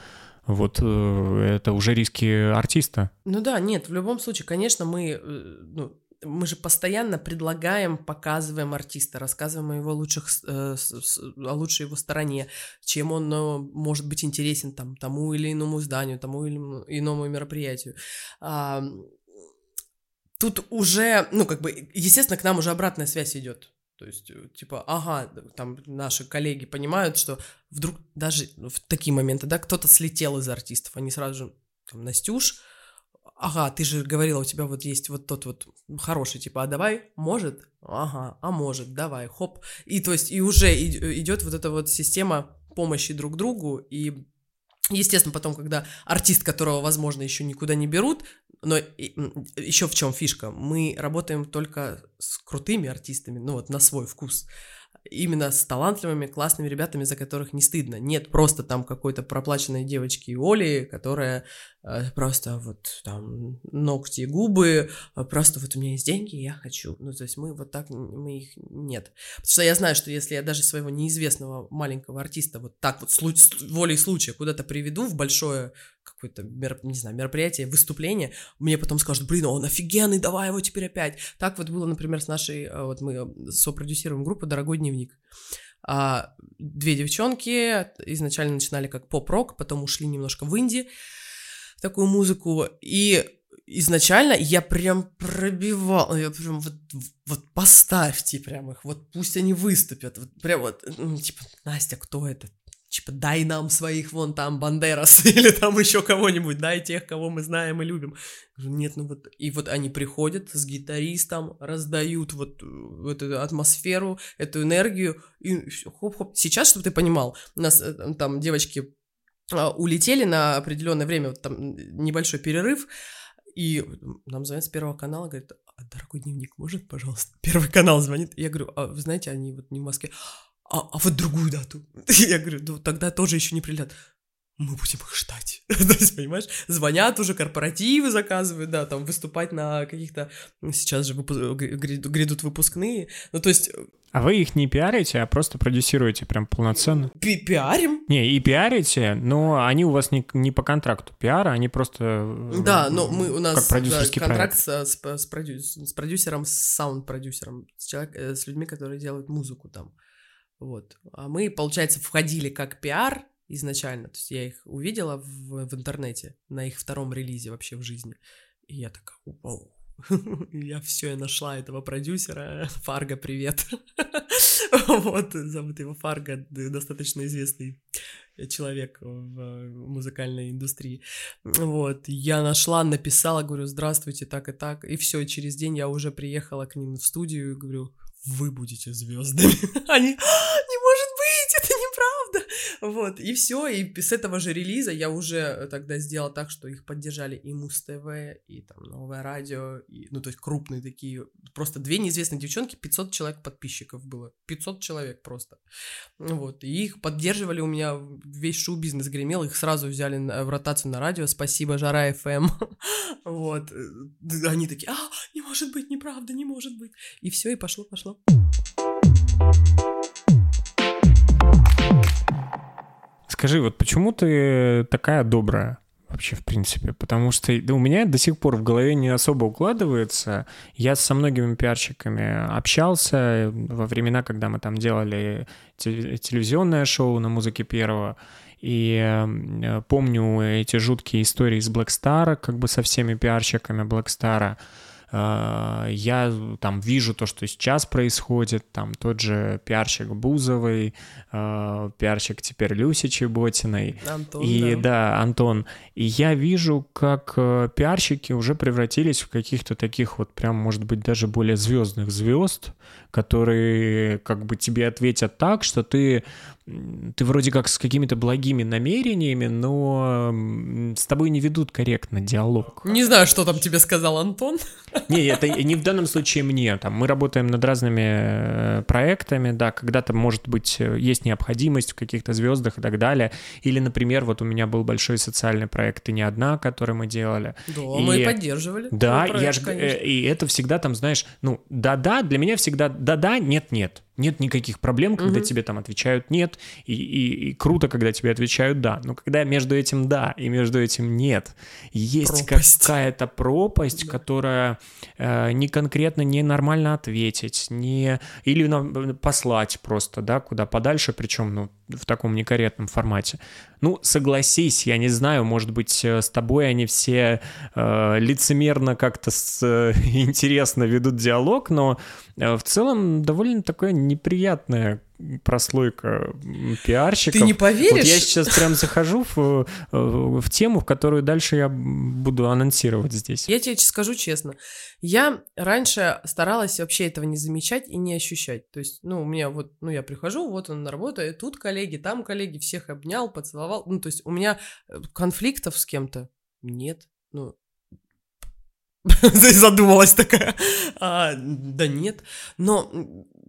вот э, это уже риски артиста. Ну да, нет, в любом случае, конечно, мы, э, ну, мы же постоянно предлагаем, показываем артиста, рассказываем о его лучших, э, о лучшей его стороне, чем он э, может быть интересен там тому или иному зданию, тому или иному мероприятию. Тут уже, ну как бы, естественно, к нам уже обратная связь идет. То есть, э, типа, ага, там наши коллеги понимают, что вдруг даже в такие моменты, да, кто-то слетел из артистов, они сразу же, там, Настюш, ага, ты же говорила, у тебя вот есть вот тот вот хороший, типа, а давай, может? Ага, а может, давай, хоп. И то есть, и уже идет вот эта вот система помощи друг другу, и Естественно, потом, когда артист, которого, возможно, еще никуда не берут, но еще в чем фишка, мы работаем только с крутыми артистами, ну вот на свой вкус. Именно с талантливыми, классными ребятами, за которых не стыдно. Нет просто там какой-то проплаченной девочки Оли, которая просто вот там ногти, губы, э, просто вот у меня есть деньги, я хочу. Ну, то есть мы вот так, мы их нет. Потому что я знаю, что если я даже своего неизвестного маленького артиста вот так вот слу- волей случая куда-то приведу в большое какое-то, мер- не знаю, мероприятие, выступление, мне потом скажут, блин, он офигенный, давай его теперь опять. Так вот было, например, с нашей, э, вот мы э, сопродюсируем группу «Дорогой дневник». А, две девчонки изначально начинали как поп-рок, потом ушли немножко в инди, такую музыку, и изначально я прям пробивал, я прям вот, вот поставьте прям их, вот пусть они выступят, вот прям вот, ну, типа, Настя, кто это? Типа, дай нам своих вон там Бандерас или там еще кого-нибудь, дай тех, кого мы знаем и любим. Нет, ну вот, и вот они приходят с гитаристом, раздают вот э, эту атмосферу, эту энергию, и хоп-хоп. Сейчас, чтобы ты понимал, у нас э, там девочки улетели на определенное время, вот там небольшой перерыв, и нам звонят с Первого канала, говорят, а, дорогой дневник, может, пожалуйста? Первый канал звонит, я говорю, а вы знаете, они вот не в Москве, а, а вот другую дату. Я говорю, ну тогда тоже еще не прилет. Мы будем их ждать. То есть, понимаешь, звонят уже, корпоративы заказывают, да, там выступать на каких-то... Сейчас же выпу- гряду- грядут выпускные. Ну, то есть, А вы их не пиарите, а просто продюсируете прям полноценно? пи- пиарим, Не, и пиарите, но они у вас не, не по контракту пиара, они просто... э, Да, но мы у нас Как да, контракт проект. с, с, продюс- с продюсером, с саунд-продюсером, с, человек- э, с людьми, которые делают музыку там. Вот. А мы, получается, входили как пиар изначально. То есть я их увидела в, в интернете на их втором релизе вообще в жизни. И я такая, вау. Я все, я нашла этого продюсера. Фарго, привет. Вот, зовут его Фарго, достаточно известный человек в музыкальной индустрии. Вот, я нашла, написала, говорю, здравствуйте, так и так, и все, через день я уже приехала к ним в студию и говорю, вы будете звездами. Они, «А, не может быть, это неправда. Вот, и все, и с этого же релиза я уже тогда сделала так, что их поддержали и Муз-ТВ, и там Новое Радио, и, ну, то есть крупные такие, просто две неизвестные девчонки, 500 человек подписчиков было, 500 человек просто. Вот, и их поддерживали у меня, весь шоу-бизнес гремел, их сразу взяли в ротацию на радио, спасибо, Жара ФМ. Вот, э, они такие, а, не может быть, неправда, не может быть. И все, и пошло, Скажи, вот почему ты такая добрая? Вообще, в принципе, потому что да, у меня до сих пор в голове не особо укладывается. Я со многими пиарщиками общался во времена, когда мы там делали те- телевизионное шоу на музыке первого. И помню эти жуткие истории с Black Star, как бы со всеми пиарщиками Black Star. Э, я там вижу то, что сейчас происходит, там тот же пиарщик Бузовой, э, пиарщик теперь Люси Чеботиной. Антон, И да. да, Антон. И я вижу, как э, пиарщики уже превратились в каких-то таких вот прям, может быть, даже более звездных звезд, которые как бы тебе ответят так, что ты ты вроде как с какими-то благими намерениями, но с тобой не ведут корректно диалог. Не знаю, что там тебе сказал Антон. Не, это не в данном случае мне. Там, мы работаем над разными э, проектами, да, когда-то, может быть, э, есть необходимость в каких-то звездах и так далее. Или, например, вот у меня был большой социальный проект «Ты не одна», который мы делали. Да, И- мы поддерживали. Да, твой я проект, ж, конечно. э, и это всегда там, знаешь, ну, да-да, для меня всегда да-да, нет-нет. Нет никаких проблем, когда Мгм. тебе там отвечают нет, и, и- и круто, когда тебе отвечают да. Но когда между этим да и между этим нет, есть Пропасть. какая-то пропасть, Да. которая э, не конкретно, не нормально ответить, не или нам послать просто, да, куда подальше, причем, ну, в таком некорректном формате. Ну, согласись, я не знаю, может быть, э, с тобой они все э, лицемерно как-то э, интересно ведут диалог, но э, в целом довольно такая неприятная прослойка пиарщиков. Ты не поверишь? Вот я сейчас прям захожу в, э, в тему, в которую дальше я буду анонсировать здесь. Я тебе скажу честно, я раньше старалась вообще этого не замечать и не ощущать. То есть, ну, у меня вот, ну, я прихожу, вот он на работу, и тут коллеги, там коллеги, всех обнял, поцеловал. Ну, то есть, у меня э, конфликтов с кем-то нет. Ну, задумалась такая. А, да нет. Но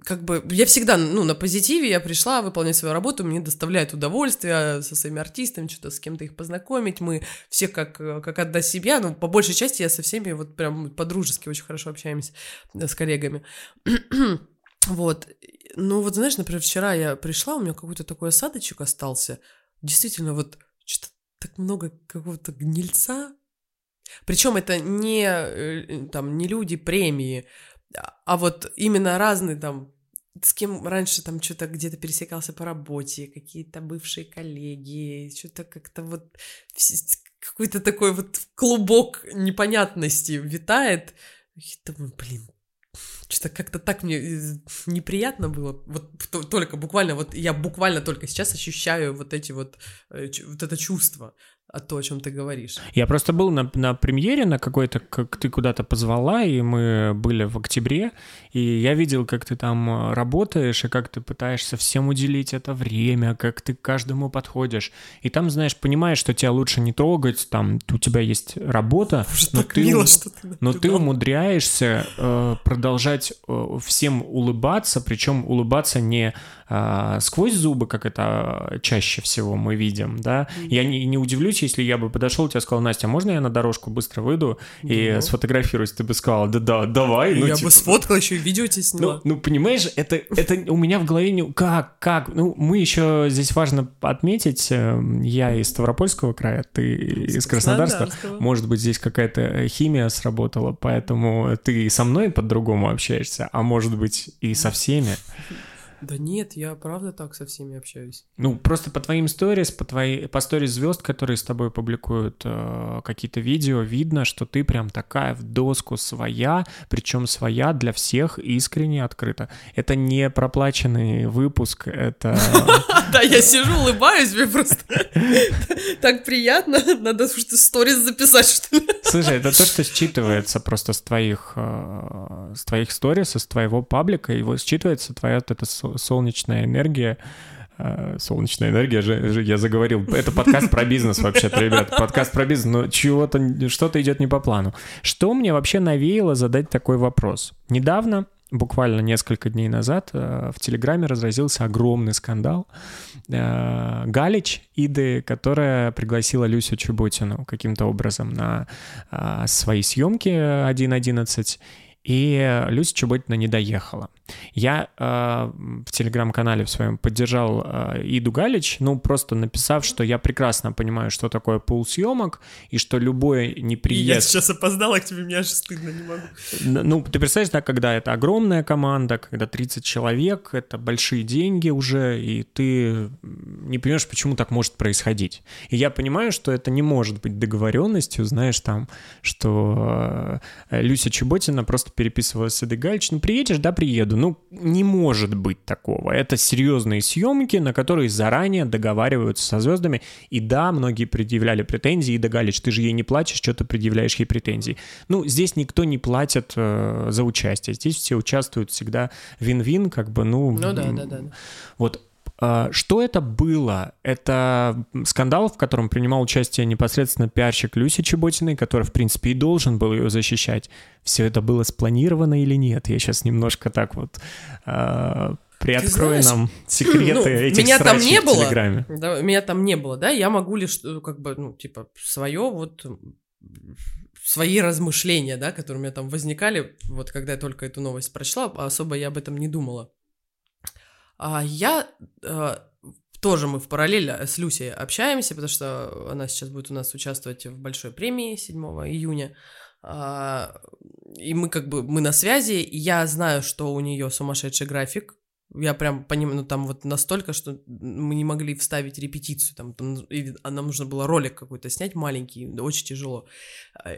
как бы я всегда, ну, на позитиве я пришла выполнять свою работу, мне доставляет удовольствие со своими артистами, что-то с кем-то их познакомить, мы все как, э, как одна семья, ну, по большей части я со всеми вот прям по-дружески очень хорошо общаемся э, с коллегами. Вот. Ну, вот знаешь, например, вчера я пришла, у меня какой-то такой осадочек остался. Действительно, вот что-то так много какого-то гнильца. Причем это не, э, там, не люди премии, а- вот именно разные там с кем раньше там что-то где-то пересекался по работе, какие-то бывшие коллеги, что-то как-то вот какой-то такой вот клубок непонятности витает. Я думаю, блин, что-то как-то так мне э, неприятно было. Вот то- только буквально, вот я буквально только сейчас ощущаю вот эти вот, э, вот это чувство то, о чем ты говоришь. Я просто был на, на премьере на какой-то, как ты куда-то позвала, и мы были в октябре, и я видел, как ты там э, работаешь, и как ты пытаешься всем уделить это время, как ты к каждому подходишь. И там, знаешь, понимаешь, что тебя лучше не трогать, там у тебя есть работа, Боже, но ты, мило, что ты но ты умудряешься э, продолжать э, всем улыбаться, причем улыбаться не э, сквозь зубы, как это э, чаще всего мы видим, да. Я не, не удивлюсь, если я бы подошел и тебе сказал, Настя, можно я на дорожку быстро выйду и Да. сфотографируюсь? Ты бы сказала, да-да, давай. ну, я типа, бы сфоткал еще и видео тебе ну, сняла. ну, понимаешь, это, это у меня в голове не... Как, как? Ну, мы еще здесь важно отметить, э, я из Ставропольского края, ты из Краснодарского. Краснодарского. Может быть, здесь какая-то э, химия сработала, поэтому ты со мной по-другому общаешься, а может быть и со всеми. Да нет, я правда так со всеми общаюсь. Ну, просто по твоим сторис, по, твоей, по сторис звезд, которые с тобой публикуют э, какие-то видео, видно, что ты прям такая в доску своя, причем своя для всех искренне открыта. Это не проплаченный выпуск, это... Да, я сижу, улыбаюсь, мне просто так приятно. Надо что сторис записать, что ли. Слушай, это то, что считывается просто с твоих, э, с твоих сторис, из твоего паблика, его считывается твоя вот эта солнечная энергия, Э, солнечная энергия, я заговорил. Это подкаст про бизнес вообще-то, ребят. Подкаст про бизнес, но чего-то, что-то идет не по плану. Что мне вообще навеяло задать такой вопрос? Недавно, буквально несколько дней назад, э, в Телеграме разразился огромный скандал. Э, Галич Иды, которая пригласила Люсю Чеботину каким-то образом на свои съемки 1.11. и Люся Чеботина не доехала. Я э, в телеграм-канале в своем поддержал э, Иду Галич, ну, просто написав, что я прекрасно понимаю, что такое полсъемок, и что любой неприезд... И я сейчас опоздала к тебе, мне аж стыдно, не могу. Ну, ты представляешь, да, когда это огромная команда, когда 30 человек, это большие деньги уже, и ты не понимаешь, почему так может происходить. И я понимаю, что это не может быть договоренностью, знаешь, там, что э, Люся Чеботина просто переписывалась с Эдой Галич, ну, приедешь, да, приеду. Ну, не может быть такого. Это серьезные съемки, на которые заранее договариваются со звездами. И да, многие предъявляли претензии. И Галич, ты же ей не платишь, что ты предъявляешь ей претензии. Ну, здесь никто не платит э, за участие. Здесь все участвуют всегда вин-вин, как бы, ну... Ну да, да, да. Вот что это было? Это скандал, в котором принимал участие непосредственно пиарщик Люси Чеботиной, который, в принципе, и должен был ее защищать. Все это было спланировано или нет? Я сейчас немножко так вот э, приоткрою нам секреты ну, этих меня там не было, Телеграме. Да, меня там не было, да, я могу лишь, э, как бы, ну, типа, свое вот свои размышления, да, которые у меня там возникали, вот когда я только эту новость прочла, особо я об этом не думала. А я а, тоже мы в параллель с Люсей общаемся, потому что она сейчас будет у нас участвовать в большой премии 7 июня. А, и мы как бы мы на связи. Я знаю, что у нее сумасшедший график. Я прям понимаю, ну там вот настолько, что мы не могли вставить репетицию, там, там или а нам нужно было ролик какой-то снять маленький, очень тяжело. А,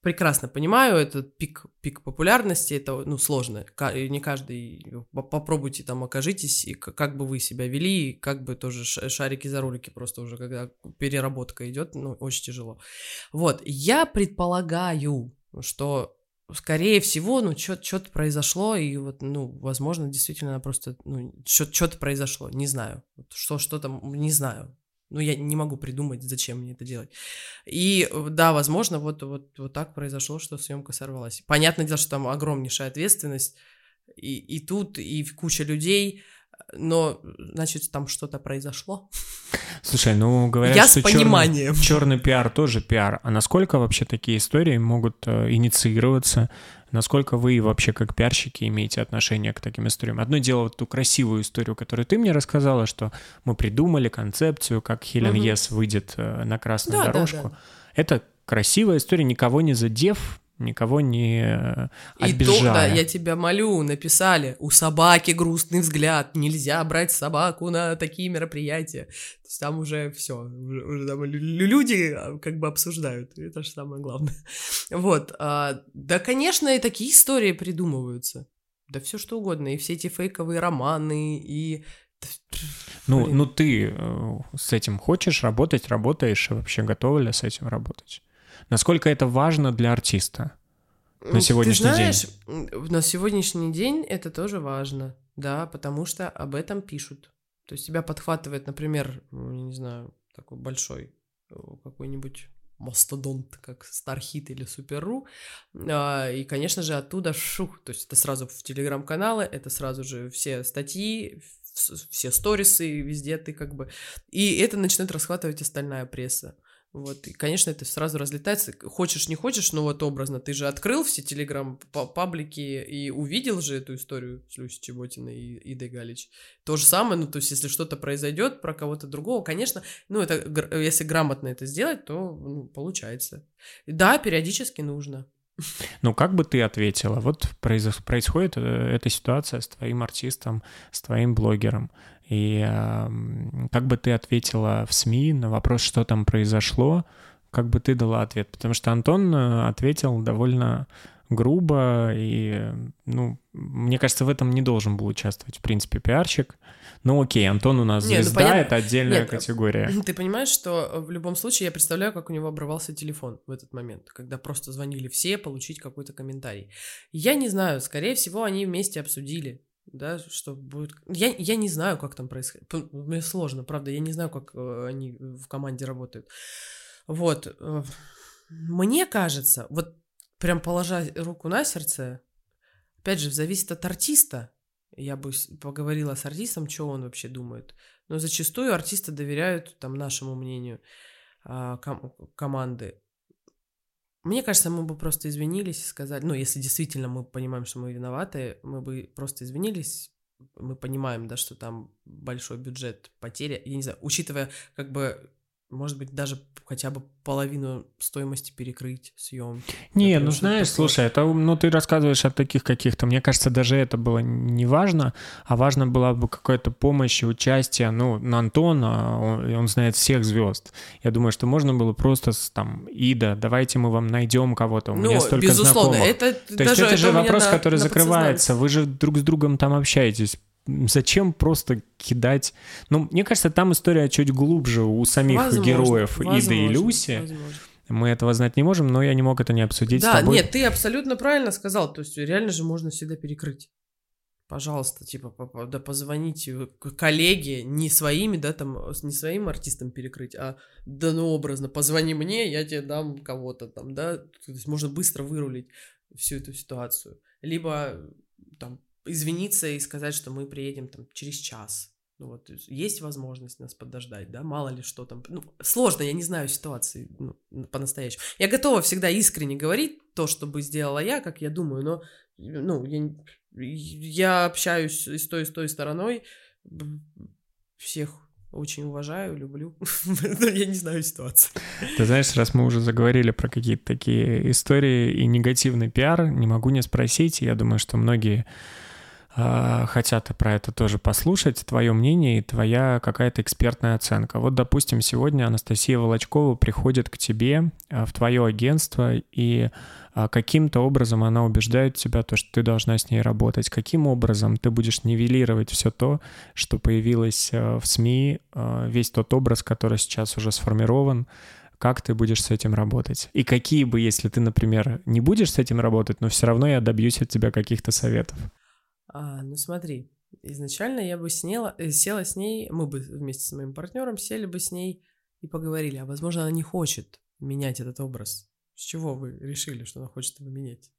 прекрасно понимаю, этот пик, пик популярности, это, ну, сложно, не каждый, попробуйте там окажитесь, и как бы вы себя вели, как бы тоже шарики за ролики просто уже, когда переработка идет, ну, очень тяжело. Вот, я предполагаю, что скорее всего, ну, что-то произошло, и вот, ну, возможно, действительно просто, ну, что-то произошло, не знаю. Что, что там, не знаю. Ну, я не могу придумать, зачем мне это делать. И да, возможно, вот, вот, вот так произошло, что съемка сорвалась. Понятное дело, что там огромнейшая ответственность, и, и тут, и куча людей, но, значит, там что-то произошло. Слушай, ну говорят, Я что с пониманием. Черный, черный пиар тоже пиар. А насколько вообще такие истории могут э, инициироваться? Насколько вы вообще как пиарщики имеете отношение к таким историям? Одно дело вот ту красивую историю, которую ты мне рассказала, что мы придумали концепцию, как Хелен угу. Ес выйдет э, на красную да, дорожку. Да, да. Это красивая история, никого не задев, никого не обижая. И то, да, я тебя молю, написали, у собаки грустный взгляд, нельзя брать собаку на такие мероприятия. То есть там уже все, уже, уже там люди а, как бы обсуждают, это же самое главное. Вот, а, да, конечно, и такие истории придумываются. Да все что угодно, и все эти фейковые романы, и ну, ну ты э, с этим хочешь работать, работаешь, вообще готова ли с этим работать? Насколько это важно для артиста на сегодняшний Ты знаешь, день? На сегодняшний день это тоже важно, да, потому что об этом пишут. То есть тебя подхватывает, например, ну, не знаю, такой большой э, какой-нибудь мастодонт, как Стархит или Суперру, а, и, конечно же, оттуда шух, то есть это сразу в телеграм-каналы, это сразу же все статьи, все сторисы, везде ты как бы... И это начинает расхватывать остальная пресса. Вот, и, конечно, это сразу разлетается. Хочешь, не хочешь, но вот образно. Ты же открыл все телеграм-паблики и увидел же эту историю с Люси Чеботиной и Идой Галич. То же самое, ну, то есть, если что-то произойдет про кого-то другого, конечно, ну, это, если грамотно это сделать, то ну, получается. Да, периодически нужно. Ну, как бы ты ответила? Вот происходит э, эта ситуация с твоим артистом, с твоим блогером. И как бы ты ответила в СМИ на вопрос, что там произошло, как бы ты дала ответ? Потому что Антон э, ответил довольно грубо, и, ну, мне кажется, в этом не должен был участвовать, в принципе, пиарщик. Ну окей, Антон у нас Нет, ну, звезда, ну, понятно. это отдельная Нет, категория. Ты понимаешь, что в любом случае я представляю, как у него обрывался телефон в этот момент, когда просто звонили все получить какой-то комментарий. Я не знаю, скорее всего, они вместе обсудили да, что будет... Я, я не знаю, как там происходит. Мне сложно, правда, я не знаю, как э, они в команде работают. Вот. Э, мне кажется, вот прям положа руку на сердце, опять же, зависит от артиста. Я бы поговорила с артистом, что он вообще думает. Но зачастую артисты доверяют там нашему мнению а, ком- команды. Мне кажется, мы бы просто извинились и сказали, ну, если действительно мы понимаем, что мы виноваты, мы бы просто извинились, мы понимаем, да, что там большой бюджет потери, я не знаю, учитывая, как бы, может быть, даже хотя бы половину стоимости перекрыть съем. Не, ну знаешь, слушай, это, ну ты рассказываешь о таких каких-то, мне кажется, даже это было не важно, а важно была бы какая-то помощь и участие, ну, на Антона, он, он знает всех звезд. Я думаю, что можно было просто там, Ида, давайте мы вам найдем кого-то, у ну, меня столько безусловно, знакомых. это То есть это, это же вопрос, на, который на закрывается, вы же друг с другом там общаетесь, зачем просто кидать... Ну, мне кажется, там история чуть глубже у самих возможно, героев возможно, Иды и Люси. Возможно. Мы этого знать не можем, но я не мог это не обсудить да, с тобой. нет, ты абсолютно правильно сказал. То есть реально же можно всегда перекрыть. Пожалуйста, типа, да позвоните коллеге, не своими, да, там, не своим артистам перекрыть, а, да, ну, образно, позвони мне, я тебе дам кого-то там, да, то есть можно быстро вырулить всю эту ситуацию. Либо, там, извиниться и сказать, что мы приедем там через час. Ну вот, есть возможность нас подождать, да, мало ли что там. Ну, сложно, я не знаю ситуации ну, по-настоящему. Я готова всегда искренне говорить то, что бы сделала я, как я думаю, но, ну, я, я общаюсь с той, с той стороной, всех очень уважаю, люблю, я не знаю ситуации. Ты знаешь, раз мы уже заговорили про какие-то такие истории и негативный пиар, не могу не спросить, я думаю, что многие хотят про это тоже послушать, твое мнение и твоя какая-то экспертная оценка. Вот, допустим, сегодня Анастасия Волочкова приходит к тебе а, в твое агентство, и а, каким-то образом она убеждает тебя, то, что ты должна с ней работать. Каким образом ты будешь нивелировать все то, что появилось в СМИ, весь тот образ, который сейчас уже сформирован, как ты будешь с этим работать? И какие бы, если ты, например, не будешь с этим работать, но все равно я добьюсь от тебя каких-то советов? А, ну смотри, изначально я бы сняла, э, села с ней, мы бы вместе с моим партнером сели бы с ней и поговорили, а возможно она не хочет менять этот образ. С чего вы решили, что она хочет его менять?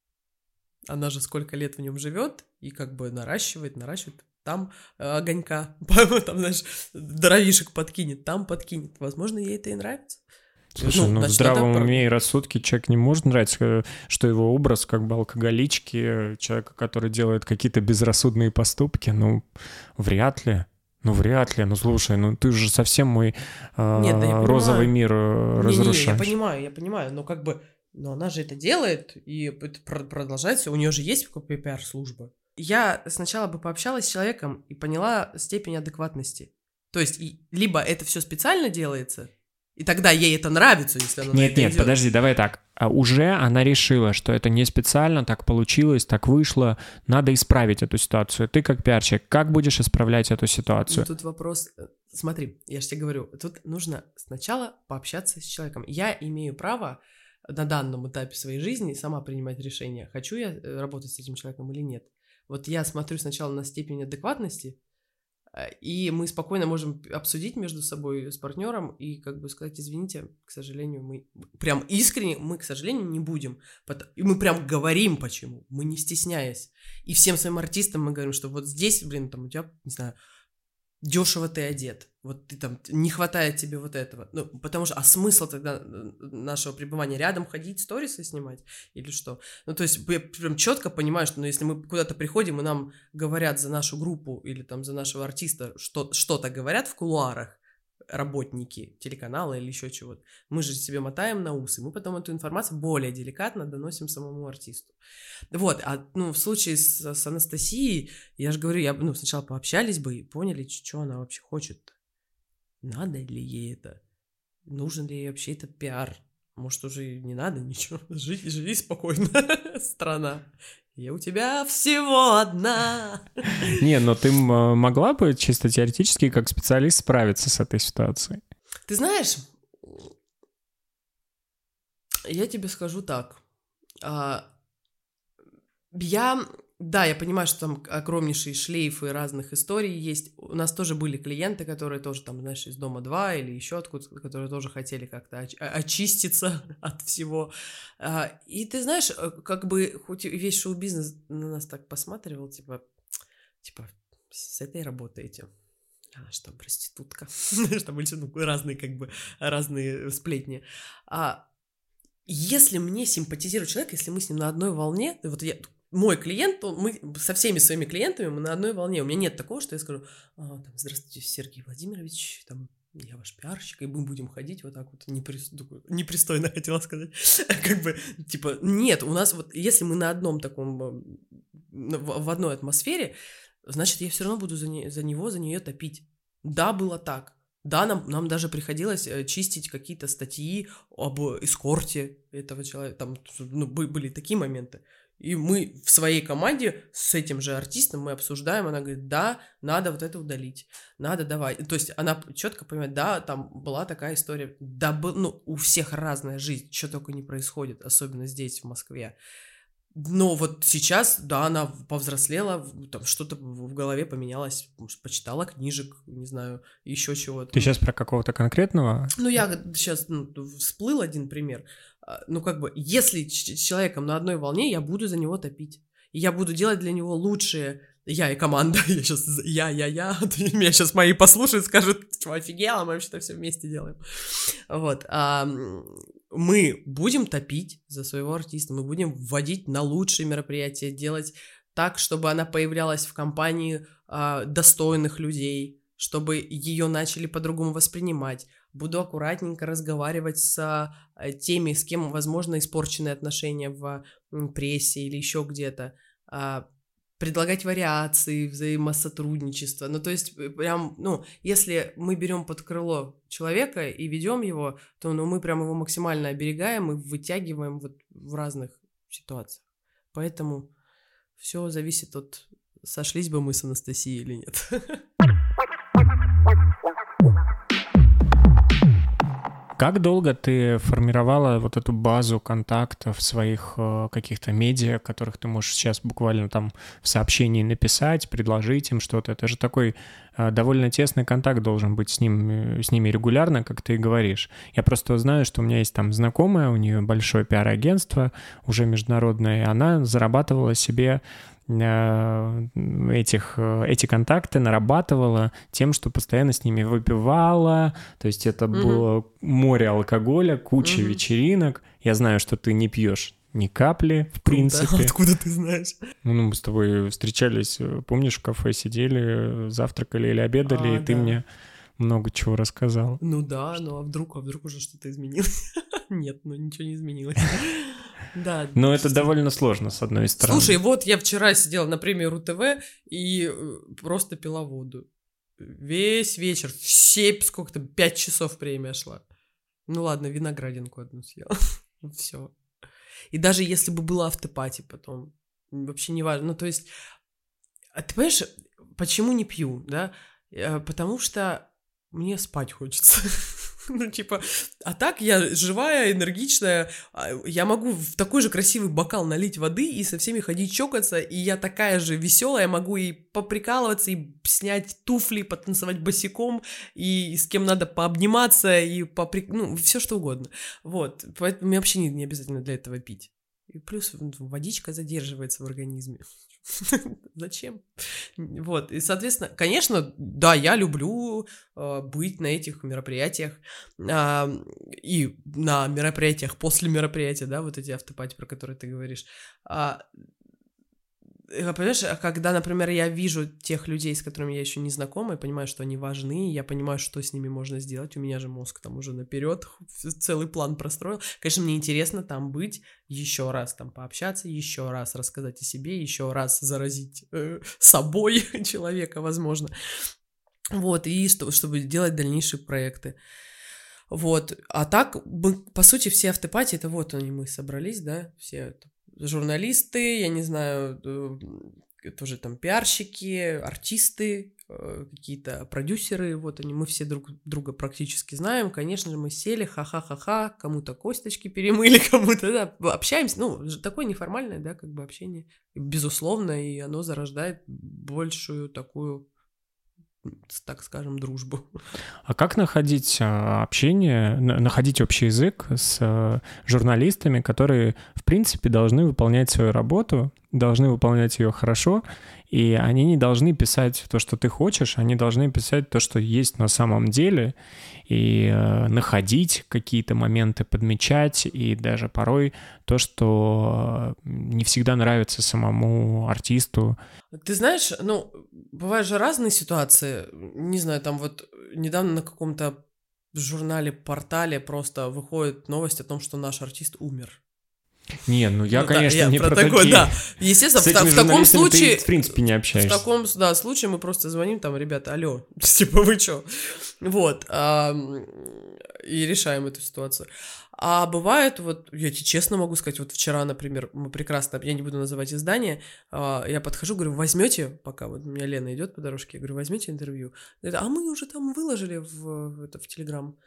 Она же сколько лет в нем живет и как бы наращивает, наращивает. Там э, огонька, там, знаешь, дровишек подкинет, там подкинет. Возможно, ей это и нравится. Слушай, ну, ну в здравом уме и рассудке человек не может нравиться, э, что его образ как бы алкоголички, человека, который делает какие-то безрассудные поступки, ну, вряд ли. Ну, вряд ли. Ну, слушай, ну ты же совсем мой э, Нет, да розовый мир э, разрушаешь. Не, не, я понимаю, я понимаю, но как бы, но она же это делает, и это продолжается, у нее же есть пиар-служба. Я сначала бы пообщалась с человеком и поняла степень адекватности. То есть, либо это все специально делается, и тогда ей это нравится, если она Нет, нет, идет. подожди, давай так. А уже она решила, что это не специально, так получилось, так вышло, надо исправить эту ситуацию. Ты как пиарщик, как будешь исправлять эту ситуацию? Ну, тут вопрос, э, смотри, я же тебе говорю, тут нужно сначала пообщаться с человеком. Я имею право на данном этапе своей жизни сама принимать решение, хочу я э, работать с этим человеком или нет. Вот я смотрю сначала на степень адекватности, и мы спокойно можем обсудить между собой с партнером и как бы сказать, извините, к сожалению, мы прям искренне, мы, к сожалению, не будем. И мы прям говорим почему, мы не стесняясь. И всем своим артистам мы говорим, что вот здесь, блин, там у тебя, не знаю, дешево ты одет, вот ты там, не хватает тебе вот этого. Ну, потому что, а смысл тогда нашего пребывания рядом ходить, сторисы снимать или что? Ну, то есть я прям четко понимаю, что ну, если мы куда-то приходим и нам говорят за нашу группу или там за нашего артиста что- что-то говорят в кулуарах, работники телеканала или еще чего-то. Мы же себе мотаем на усы, мы потом эту информацию более деликатно доносим самому артисту. Вот, а ну, в случае с, с Анастасией, я же говорю, я ну, сначала пообщались бы и поняли, что она вообще хочет. Надо ли ей это? Нужен ли ей вообще этот пиар? Может, уже не надо ничего, живи, живи спокойно, страна. Я у тебя всего одна. Не, но ты могла бы чисто теоретически как специалист справиться с этой ситуацией? Ты знаешь, я тебе скажу так. А, я да, я понимаю, что там огромнейшие шлейфы разных историй есть. У нас тоже были клиенты, которые тоже там, знаешь, из Дома 2 или еще откуда, которые тоже хотели как-то оч- очиститься от всего. А, и ты знаешь, э, как бы хоть весь шоу-бизнес на нас так посматривал, типа, типа, с этой работаете. А что, проститутка? Что были ну, разные, как бы, разные сплетни. А если мне симпатизирует человек, если мы с ним на одной волне, вот я, мой клиент, мы со всеми своими клиентами мы на одной волне. У меня нет такого, что я скажу, а, здравствуйте, Сергей Владимирович, там, я ваш пиарщик, и мы будем ходить вот так вот непри... непристойно, хотела сказать. как бы, типа, нет, у нас вот, если мы на одном таком, в одной атмосфере, значит, я все равно буду за, не, за него, за нее топить. Да, было так. Да, нам, нам даже приходилось э, чистить какие-то статьи об эскорте этого человека. Там ну, были такие моменты. И мы в своей команде с этим же артистом мы обсуждаем, она говорит, да, надо вот это удалить, надо давай. То есть она четко понимает, да, там была такая история, да, был, ну, у всех разная жизнь, что только не происходит, особенно здесь, в Москве. Но вот сейчас, да, она повзрослела, там что-то в голове поменялось, может, почитала книжек, не знаю, еще чего-то. Ты сейчас про какого-то конкретного? Ну, я сейчас ну, всплыл один пример. А, ну, как бы, если с человеком на одной волне, я буду за него топить. Я буду делать для него лучшие я и команда, я сейчас, я, я, я, меня сейчас мои послушают, скажут, что офигела, мы вообще-то все вместе делаем. Вот, а, мы будем топить за своего артиста, мы будем вводить на лучшие мероприятия, делать так, чтобы она появлялась в компании а, достойных людей, чтобы ее начали по-другому воспринимать. Буду аккуратненько разговаривать с а, теми, с кем, возможно, испорчены отношения в прессе или еще где-то. А, предлагать вариации, взаимосотрудничества. Ну, то есть, э, прям, ну, если мы берем под крыло человека и ведем его, то ну, мы прям его максимально оберегаем и вытягиваем вот в разных ситуациях. Поэтому все зависит от сошлись бы мы с Анастасией или нет. Как долго ты формировала вот эту базу контактов своих э, каких-то медиа, которых ты можешь сейчас буквально там в сообщении написать, предложить им что-то? Это же такой довольно тесный контакт должен быть с, ним, э, с ними регулярно, как ты и говоришь. Я просто знаю, что у меня есть там знакомая, у нее большое пиар-агентство, уже международное, и она зарабатывала себе Э, этих, э, эти контакты нарабатывала тем, что постоянно с ними выпивала, то есть это угу. было море алкоголя, куча угу. вечеринок. Я знаю, что ты не пьешь ни капли, в принципе. Да, откуда ты знаешь? Ну, мы с тобой встречались, э, помнишь, в кафе сидели, завтракали или обедали, а, и да. ты мне много чего рассказал. Ну да, ну а вдруг, а вдруг уже что-то изменилось? Нет, ну ничего не изменилось. Да. Но это довольно сложно, с одной стороны. Слушай, вот я вчера сидела на премии РУ-ТВ и э, просто пила воду. Весь вечер, все, сколько-то, пять часов премия шла. Ну ладно, виноградинку одну съела. Все. И даже если бы была автопати потом, вообще не важно. Ну, то есть, а ты понимаешь, почему не пью, да? Э, потому что мне спать хочется. Ну, типа, а так я живая, энергичная, а, я могу в такой же красивый бокал налить воды и со всеми ходить чокаться, и я такая же веселая, могу и поприкалываться, и снять туфли, потанцевать босиком, и с кем надо пообниматься, и попри... ну, все что угодно. Вот, поэтому мне вообще не, не обязательно для этого пить. И плюс водичка задерживается в организме. Зачем? Вот, и, соответственно, конечно, да, я люблю э, быть на этих мероприятиях э, и на мероприятиях после мероприятия, да, вот эти автопати, про которые ты говоришь. А, понимаешь, а когда, например, я вижу тех людей, с которыми я еще не знакома, и понимаю, что они важны, я понимаю, что с ними можно сделать, у меня же мозг там уже наперед целый план простроил. Конечно, мне интересно там быть, еще раз там пообщаться, еще раз рассказать о себе, еще раз заразить э, собой человека, возможно. Вот, и что, чтобы делать дальнейшие проекты. Вот, а так, по сути, все автопати, это вот они мы собрались, да, все журналисты, я не знаю, э, тоже там пиарщики, артисты, э, какие-то продюсеры, вот они, мы все друг друга практически знаем, конечно же, мы сели, ха-ха-ха-ха, кому-то косточки перемыли, кому-то, да, общаемся, ну, такое неформальное, да, как бы общение, безусловно, и оно зарождает большую такую так скажем, дружбу. А как находить а, общение, находить общий язык с а, журналистами, которые, в принципе, должны выполнять свою работу должны выполнять ее хорошо, и они не должны писать то, что ты хочешь, они должны писать то, что есть на самом деле, и э, находить какие-то моменты, подмечать, и даже порой то, что э, не всегда нравится самому артисту. Ты знаешь, ну, бывают же разные ситуации. Не знаю, там вот недавно на каком-то журнале, портале просто выходит новость о том, что наш артист умер. Не, ну я, Ну да, конечно, я не про про, такое, такие. да. Естественно, С в, в таком случае... ты, в принципе, не В общаешься. таком, да, случае мы просто звоним там, ребята, алло, типа, вы чё? Вот, ам, и решаем эту ситуацию. А бывает, вот, я тебе честно могу сказать, вот вчера, например, мы прекрасно, я не буду называть издание, а, я подхожу, говорю, возьмете, пока вот у меня Лена идет по дорожке, я говорю, возьмете интервью? Говорит, а мы уже там выложили в, в это, в Телеграм.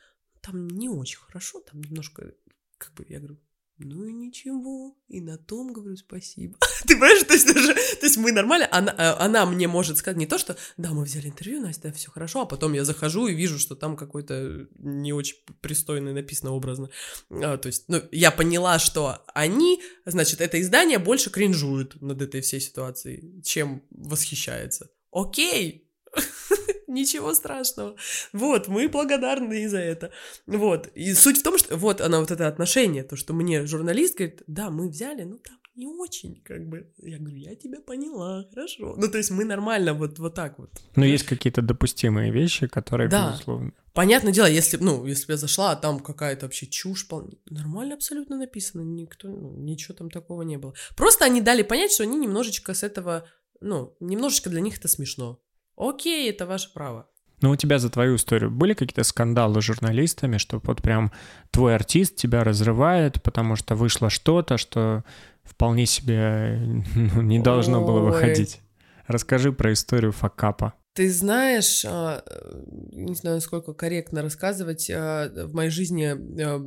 Там не очень хорошо, там немножко, как бы, я говорю, ну и ничего, и на том говорю спасибо. Ты понимаешь, то есть, даже, то есть мы нормально, она, э, она мне может сказать не то, что да, мы взяли интервью, Настя, все хорошо, а потом я захожу и вижу, что там какой-то не очень пристойный написано образно. А, то есть, ну, я поняла, что они, значит, это издание больше кринжует над этой всей ситуацией, чем восхищается. Окей, Ничего страшного. Вот, мы благодарны и за это. Вот. И суть в том, что вот она, вот это отношение, то, что мне журналист говорит, да, мы взяли, ну там не очень, как бы. Я говорю, я тебя поняла, хорошо. Ну, то есть мы нормально вот, вот так вот. Но есть какие-то допустимые вещи, которые, Да. безусловно. Понятное дело, если, ну, если бы я зашла, а там какая-то вообще чушь, пол- нормально абсолютно написано, никто, ну, ничего там такого не было. Просто они дали понять, что они немножечко с этого, ну, немножечко для них это смешно. Окей, это ваше право. Ну, у тебя за твою историю были какие-то скандалы с журналистами, что вот прям твой артист тебя разрывает, потому что вышло что-то, что вполне себе ну, не должно было Ой. выходить? Расскажи про историю факапа. Ты знаешь, а, э, не знаю, насколько корректно рассказывать, а, в моей жизни а,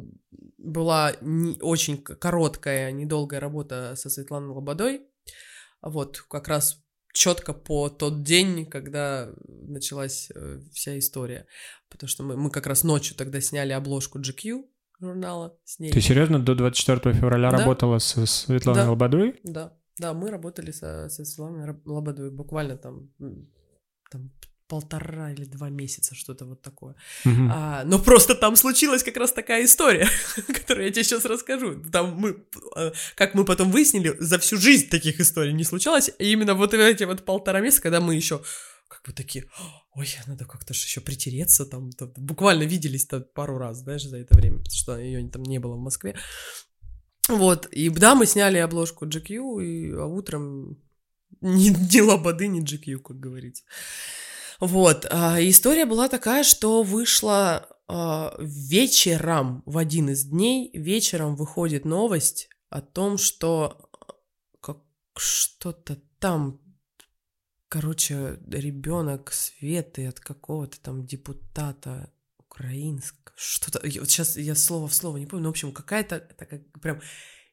была не- очень короткая, недолгая работа со Светланой Лободой. Вот, как раз четко по тот день, когда началась э, вся история. Потому что мы, мы как раз ночью тогда сняли обложку GQ журнала с ней. Ты серьезно до 24 февраля Да. работала со Светланой Да. Лободой? Да, да, мы работали со, со Светланой Лободовой буквально там, там полтора или два месяца, что-то вот такое. Мгм. А, но просто там случилась как раз такая история, которую я тебе сейчас расскажу. Там мы, э, как мы потом выяснили, за всю жизнь таких историй не случалось. И именно вот эти вот полтора месяца, когда мы еще как бы такие, ой, надо как-то же еще притереться, там, там, буквально виделись там пару раз, знаешь, за это время, потому что ее там не было в Москве. Вот, и да, мы сняли обложку GQ, и а утром ни, ни лободы, ни GQ, как говорится. Вот, а, история была такая, что вышла а, вечером, в один из дней, вечером выходит новость о том, что а, как что-то там, короче, ребенок Светы от какого-то там депутата украинского, что-то, вот сейчас я слово в слово не помню, в общем, какая-то такая прям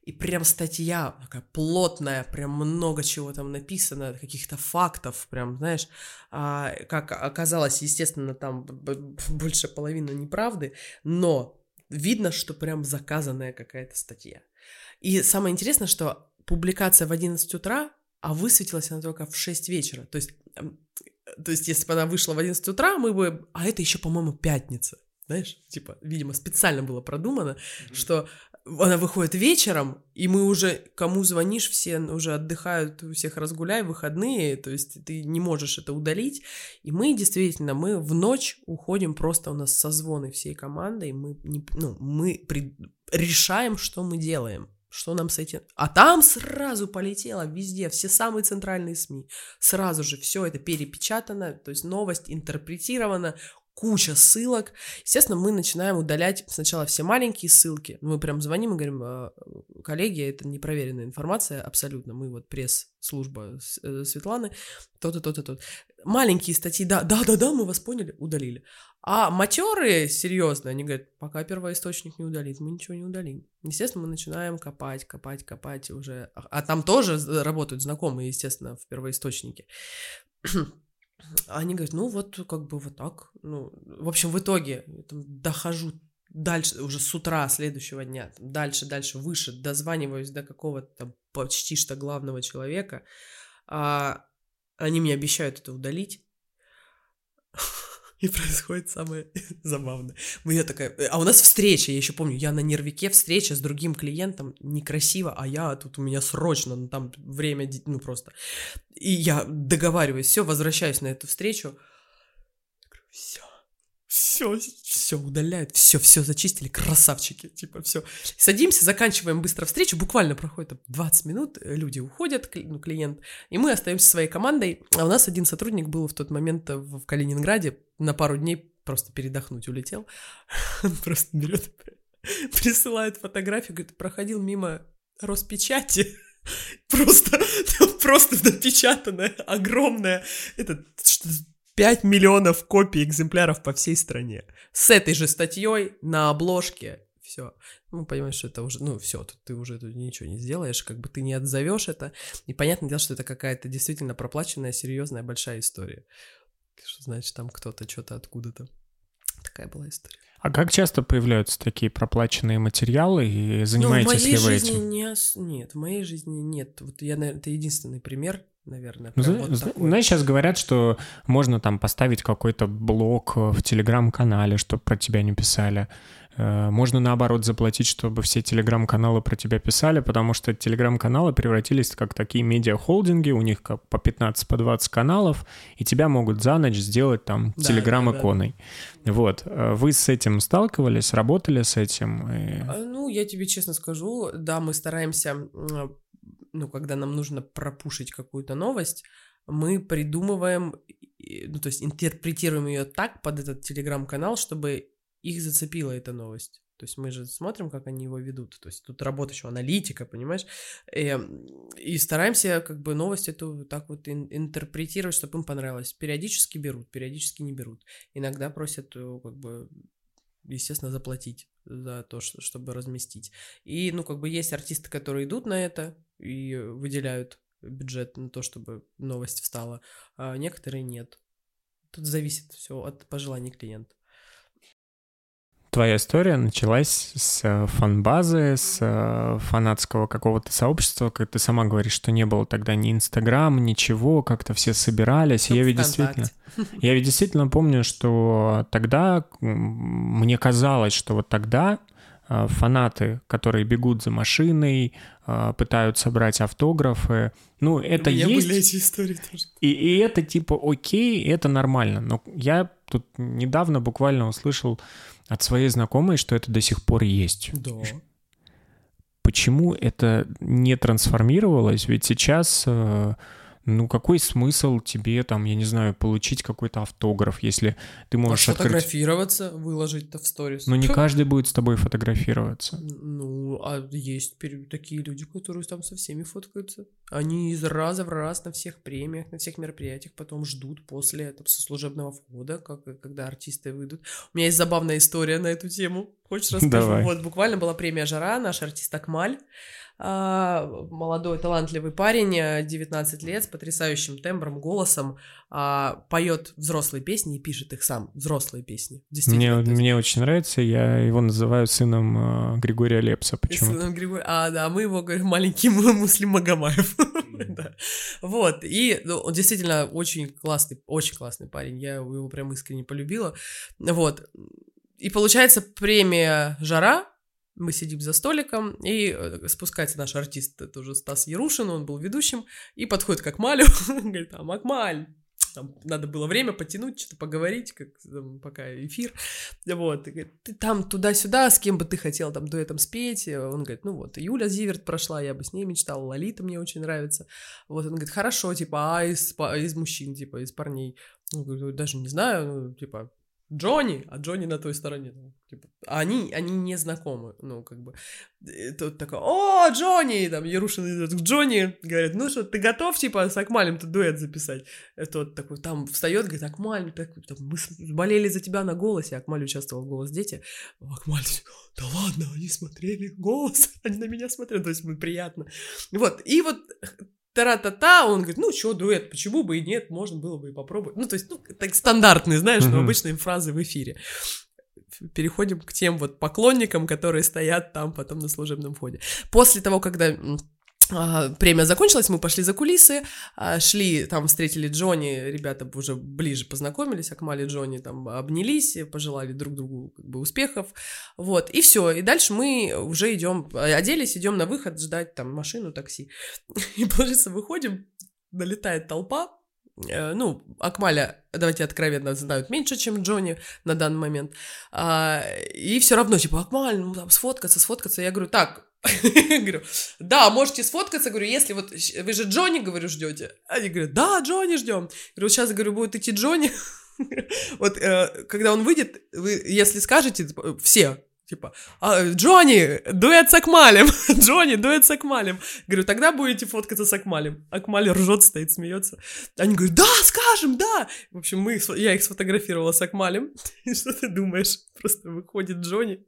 и прям статья такая плотная, прям много чего там написано, каких-то фактов, прям, знаешь, а, как оказалось, естественно, там больше половины неправды, но видно, что прям заказанная какая-то статья. И самое интересное, что публикация в 11 утра, а высветилась она только в 6 вечера. То есть, эм, то есть если бы она вышла в 11 утра, мы бы... А это еще, по-моему, пятница. Знаешь, типа, видимо, специально было продумано, что она выходит вечером, и мы уже, кому звонишь, все уже отдыхают, у всех разгуляй, выходные, то есть ты не можешь это удалить. И мы действительно, мы в ночь уходим просто у нас созвоны всей командой, мы, не, ну, мы при- решаем, что мы делаем. Что нам с этим... А там сразу полетело везде, все самые центральные СМИ. Сразу же все это перепечатано, то есть новость интерпретирована, куча ссылок. Естественно, мы начинаем удалять сначала все маленькие ссылки. Мы прям звоним и говорим, «А, коллеги, это непроверенная информация абсолютно. Мы вот пресс-служба э, Светланы, то-то, то-то, то Маленькие статьи, да, да, да, да, мы вас поняли, удалили. А матерые, серьезно, они говорят, пока первоисточник не удалит, мы ничего не удалим. Естественно, мы начинаем копать, копать, копать уже... А а там тоже работают знакомые, естественно, в первоисточнике. Они говорят, ну вот как бы вот так. Ну, в общем, в итоге там дохожу дальше, уже с утра следующего дня, там, дальше, дальше, выше, дозваниваюсь до какого-то почти что главного человека, а, они мне обещают это удалить, и происходит самое забавное. Я такая, а у нас встреча, я еще помню, я на нервике, встреча с другим клиентом, некрасиво, а я тут у меня срочно, ну там время, ну просто. И я договариваюсь, все, возвращаюсь на эту встречу, все, все, все удаляют, все, все зачистили, красавчики, типа, все. Садимся, заканчиваем быстро встречу, буквально проходит 20 минут, люди уходят, ну, клиент, и мы остаемся своей командой, а у нас один сотрудник был в тот момент в Калининграде, на пару дней просто передохнуть улетел, он просто берет, присылает фотографию, говорит, проходил мимо Роспечати, просто, просто напечатанная, огромная, это 5 миллионов копий экземпляров по всей стране. С этой же статьей на обложке. Все. Ну, понимаешь, что это уже, ну, все, ты уже тут ничего не сделаешь, как бы ты не отзовешь это. И понятное дело, что это какая-то действительно проплаченная, серьезная, большая история. Что значит, там кто-то что-то откуда-то. Такая была история. А как часто появляются такие проплаченные материалы и занимаетесь ну, ли вы жизни этим? Не, нет, в моей жизни нет. Вот я, наверное, это единственный пример, наверное. Ну, вот зна- такой. знаешь, сейчас говорят, что можно там поставить какой-то блок в телеграм-канале, чтобы про тебя не писали. Э, Можно, наоборот, заплатить, чтобы все телеграм-каналы про тебя писали, потому что телеграм-каналы превратились как такие медиа-холдинги, у них как по 15, по 20 каналов, и тебя могут за ночь сделать там Да, телеграм-иконой. Вот. Э, Вы с этим сталкивались, работали с этим? И- А, Ну, я тебе честно скажу, да, мы стараемся, ну, когда нам нужно пропушить какую-то новость, мы придумываем, и- ну, то есть интерпретируем ее так под этот телеграм-канал, чтобы их зацепила эта новость. То есть мы же смотрим, как они его ведут. То есть тут работа еще аналитика, понимаешь? Эм, И, стараемся как бы новость эту так вот ин- интерпретировать, чтобы им понравилось. Периодически берут, периодически не берут. Иногда просят э, как бы естественно, заплатить за то, что, чтобы разместить. И, ну, как бы есть артисты, которые идут на это и выделяют бюджет на то, чтобы новость встала, а некоторые нет. Тут зависит все от пожеланий клиента. Твоя история началась с э, фан-базы, с э, фанатского какого-то сообщества, как ты сама говоришь, что не было тогда ни Инстаграм, ничего, как-то все собирались. Я ведь действительно, я ведь действительно помню, что тогда мне казалось, что вот тогда э, фанаты, которые бегут за машиной, э, пытаются брать автографы, ну это меня есть. были эти истории тоже. И, и это типа окей, это нормально. Но я тут недавно буквально услышал от своей знакомой, что это до сих пор есть. Да. Почему это не трансформировалось? Ведь сейчас, э, ну какой смысл тебе там, я не знаю, получить какой-то автограф, если ты можешь открыть... Фотографироваться, выложить-то в сторис. Но не каждый будет с тобой фотографироваться. Ну, а есть такие люди, которые там со всеми фоткаются. Они из раза в раз на всех премиях, на всех мероприятиях потом ждут после там, со служебного входа, как, когда артисты выйдут. У меня есть забавная история на эту тему. Хочешь расскажу? Давай. Вот буквально была премия «Жара», наш артист Акмаль. А, молодой талантливый парень, а, 19 лет, с потрясающим тембром, голосом, а, поет взрослые песни и пишет их сам, взрослые песни. Мне, мне очень нравится, я его называю сыном э, Григория Лепса. Почему? Сыном Григория- А, да, мы его говорим маленький Му- Муслим Магомаев. Вот, и ну, он действительно очень классный, очень классный парень, я его прям искренне полюбила. Вот, и получается премия «Жара», мы сидим за столиком, и э, спускается наш артист, это уже Стас Ярушин, он был ведущим, и подходит к Акмалю, говорит, там, Акмаль, там надо было время потянуть, что-то поговорить, как там, пока эфир, вот, и говорит, ты там туда-сюда, с кем бы ты хотел там дуэтом спеть, он говорит, ну вот, Юля Зиверт прошла, я бы с ней мечтал, Лолита мне очень нравится, вот, он говорит, хорошо, типа, а из, из мужчин, типа, из парней, он даже не знаю, ну, типа, Джонни, а Джонни на той стороне. ну, Типа, они, они не знакомы, ну, как бы. И Тут такой, о, Джонни! Там Ярушин идет к Джонни, говорит, ну что, ты готов, типа, с Акмалем тут дуэт записать? И тот такой, там встает, говорит, Акмаль, так, там, мы болели за тебя на голосе, Акмаль участвовал в «Голос дети». Акмаль, да ладно, они смотрели голос, они на меня смотрели, то есть, приятно. Вот, и вот тара-та-та, он говорит, ну что, дуэт, почему бы и нет, можно было бы и попробовать. Ну, то есть, ну, так стандартные, знаешь, ну, Мгм. обычные фразы в эфире. переходим к тем вот поклонникам, которые стоят там потом на служебном входе. После того, когда премия закончилась, мы пошли за кулисы, а, шли, там встретили Джонни, ребята уже ближе познакомились, Акмали и Джонни там обнялись, пожелали друг другу как бы успехов, вот, и все, и дальше мы уже идем, оделись, идем на выход ждать там машину, такси, и, получается, выходим, налетает толпа, ну, Акмаля, давайте откровенно, знают меньше, чем Джонни на данный момент, а, и все равно, типа, Акмаль, ну, там, сфоткаться, сфоткаться, я говорю, так, Говорю, да, можете сфоткаться, говорю, если вот, вы же Джонни, говорю, ждете. Они говорят, да, Джонни ждем. Говорю, сейчас, говорю, будет идти Джонни. Вот, э, когда он выйдет, вы, если скажете, типа, все, типа, а, Джонни, дуэт с Акмалем, Джонни, дуэт с Акмалем. Говорю, тогда будете фоткаться с Акмалем. Акмаль ржет, стоит, смеется. Они говорят, да, скажем, да. В общем, мы, я их сфотографировала с Акмалем. И что ты думаешь? Просто выходит Джонни,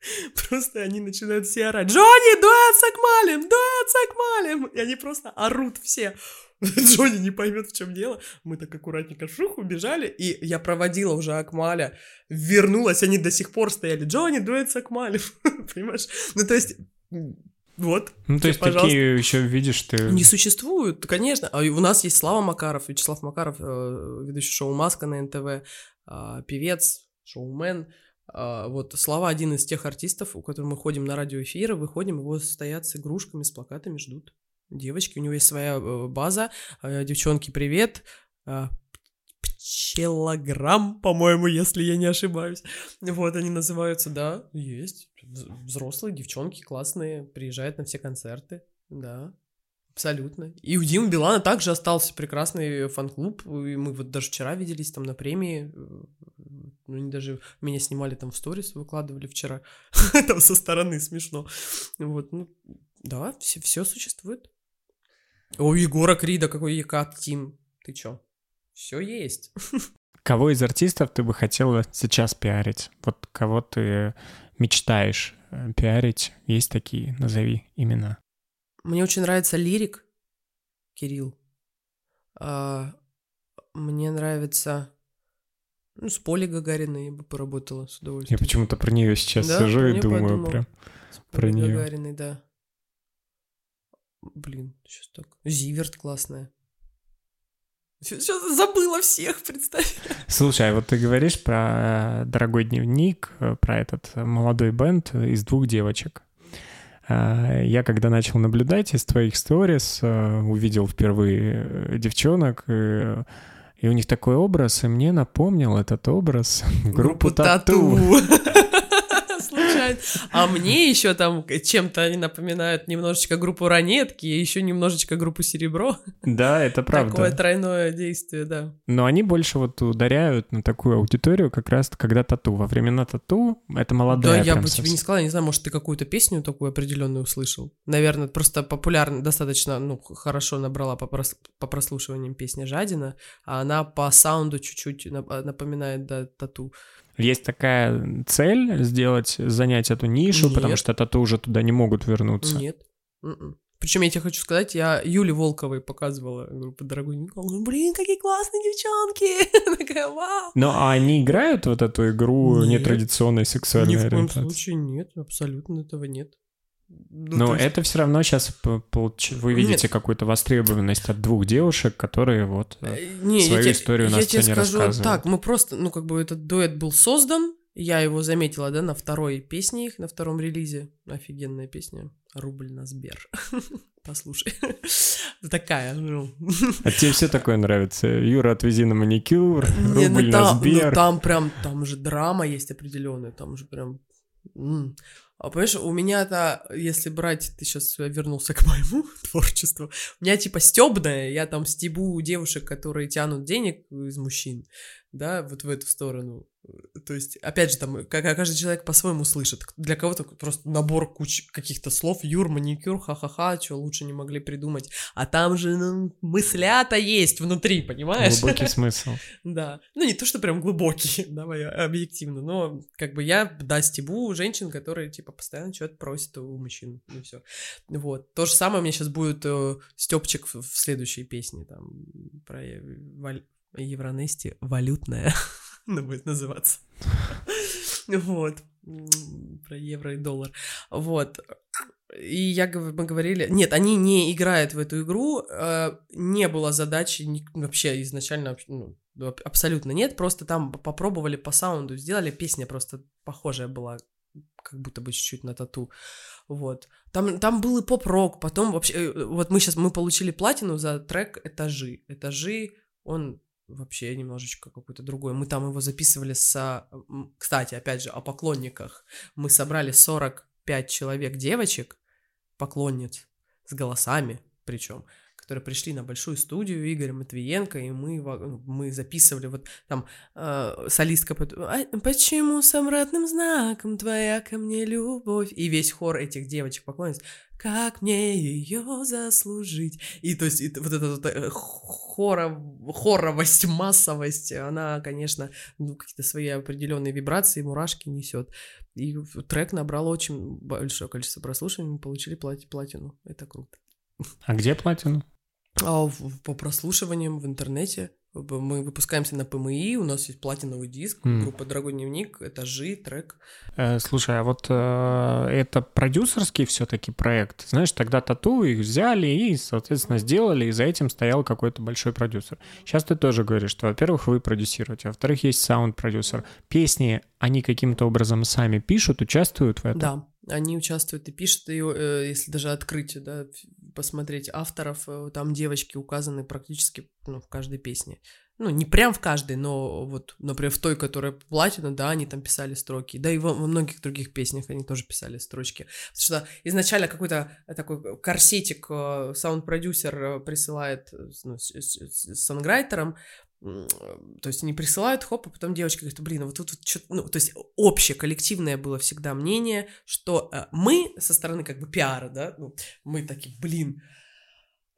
Просто они начинают все орать. Джонни, дуэт с Акмалем! Дуэт с Акмалем! И они просто орут все. Джонни не поймет, в чем дело. Мы так аккуратненько шух убежали, и я проводила уже Акмаля. Вернулась, они до сих пор стояли. Джонни, дуэт с Акмалем. Понимаешь? Ну, то есть, вот. Ну, то есть пожалуйста. такие еще видишь ты... Не существуют, конечно. А у нас есть Слава Макаров, Вячеслав Макаров, э, ведущий шоу «Маска» на НТВ, а, певец, шоумен. А, вот Слава один из тех артистов, у которых мы ходим на радиоэфиры, выходим, его стоят с игрушками, с плакатами, ждут. Девочки, у него есть своя э, база. Э, девчонки, привет. А, пчелограмм, по-моему, если я не ошибаюсь. Вот они называются, да, есть. Взрослые девчонки классные, приезжают на все концерты, да. Абсолютно. И у Димы Билана также остался прекрасный фан-клуб. И мы вот даже вчера виделись там на премии. Ну, они даже меня снимали там в сторис, выкладывали вчера. там со стороны смешно. Вот, ну, да, все, все существует. О, Егора Крида, какой Екат Тим. Ты чё? Все есть. Кого из артистов ты бы хотела сейчас пиарить? Вот кого ты мечтаешь э, пиарить? Есть такие? Назови имена. Мне очень нравится лирик Кирилл. А, мне нравится... Ну, с Полей Гагариной я бы поработала с удовольствием. Я почему-то про нее сейчас да? сижу и думаю подумал. прям с про нее. Гагариной, да. Блин, сейчас так. Зиверт классная. Сейчас забыла всех, представь. Слушай, а вот ты говоришь про э, дорогой дневник, э, про этот молодой бенд из двух девочек. А, я когда начал наблюдать из твоих сторис, э, увидел впервые э, девчонок, и, и у них такой образ, и мне напомнил этот образ группу, группу Тату. Случайно. А мне еще там чем-то они напоминают немножечко группу Ранетки и еще немножечко группу Серебро. Да, это правда. Такое тройное действие, да. Но они больше вот ударяют на такую аудиторию как раз когда тату. Во времена тату это молодая Да, я бы тебе не сказала, не знаю, может, ты какую-то песню такую определенную услышал. Наверное, просто популярно, достаточно, ну, хорошо набрала по, прос, по прослушиваниям песня Жадина, а она по саунду чуть-чуть напоминает, да, тату. Есть такая цель сделать, занять эту нишу, Нет. потому что тату уже туда не могут вернуться. Нет. М-м. Причем я тебе хочу сказать, я Юле Волковой показывала группу «Дорогой Никол». Блин, какие классные девчонки! Такая, вау! Но а они играют вот эту игру нет, нетрадиционной сексуальной Ни в коем случае нет, абсолютно этого нет. Ну, Но есть... это все равно сейчас вы видите какую-то востребованность от двух девушек, которые вот э, э, не, свою я историю те, на сцене я тебе скажу рассказывают. Так, мы просто, ну как бы этот дуэт был создан, я его заметила, да, на второй песне их, на втором релизе. Офигенная песня. Рубль на Сбер. Послушай. Такая, ну. А тебе все такое нравится? Юра, отвези на маникюр, Не, ну рубль там, на Сбер. Ну, там прям, там же драма есть определенная, там же прям... А понимаешь, у меня-то, если брать, ты сейчас вернулся к моему творчеству, у меня типа стебное, я там стебу девушек, которые тянут денег из мужчин, да, вот в эту сторону. То есть, опять же, там, как каждый человек по-своему слышит. Для кого-то просто набор куч каких-то слов, юр, маникюр, ха-ха-ха, что лучше не могли придумать. А там же ну, мыслята есть внутри, понимаешь? Глубокий смысл. Да. Ну, не то, что прям глубокий, давай объективно, но как бы я, да, стебу женщин, которые, типа, постоянно что-то просят у мужчин, и все. Вот. То же самое меня сейчас будет э, Степчик в, в следующей песне, там, про Евронести валютная. ну, будет называться. Вот. Про евро и доллар. Вот. И я, мы говорили... Нет, они не играют в эту игру. Э, не было задачи вообще изначально... Ну, абсолютно нет. Просто там попробовали по саунду, сделали. Песня просто похожая была как будто бы чуть-чуть на тату. Вот. Там, там был и поп-рок, потом вообще... Э, вот мы сейчас, мы получили платину за трек «Этажи». «Этажи», он вообще немножечко какой-то другой. Мы там его записывали с... Кстати, опять же, о поклонниках. Мы собрали 45 человек девочек, поклонниц, с голосами причем которые пришли на большую студию Игоря Матвиенко, и мы, ну, мы записывали вот там э, солистка «Почему с обратным знаком твоя ко мне любовь?» И весь хор этих девочек поклонниц как мне ее заслужить? И то есть и вот эта вот э, хора, хоровость, массовость, она, конечно, ну, какие-то свои определенные вибрации, мурашки несет. И трек набрал очень большое количество прослушиваний, мы получили плати платину. Это круто. А где платину? А, по прослушиваниям в интернете. Мы выпускаемся на ПМИ, у нас есть платиновый диск, mm. группа «Дорогой дневник», этажи, трек. Э, слушай, а вот э, это продюсерский все таки проект? Знаешь, тогда тату их взяли и, соответственно, сделали, и за этим стоял какой-то большой продюсер. Сейчас ты тоже говоришь, что, во-первых, вы продюсируете, а во-вторых, есть саунд-продюсер. Песни они каким-то образом сами пишут, участвуют в этом? Да, они участвуют и пишут, и, э, если даже открыть, да, посмотреть авторов, э, там девочки указаны практически ну, в каждой песне. Ну, не прям в каждой, но вот, например, в той, которая платина, да, они там писали строки. Да и во, во многих других песнях они тоже писали строчки. Потому что изначально какой-то такой корсетик э, саунд-продюсер присылает ну, с, с, с санграйтером, то есть они присылают, хоп, а потом девочка говорит, блин, вот тут вот что-то, ну, то есть общее, коллективное было всегда мнение, что э, мы со стороны как бы пиара, да, ну, мы такие, блин,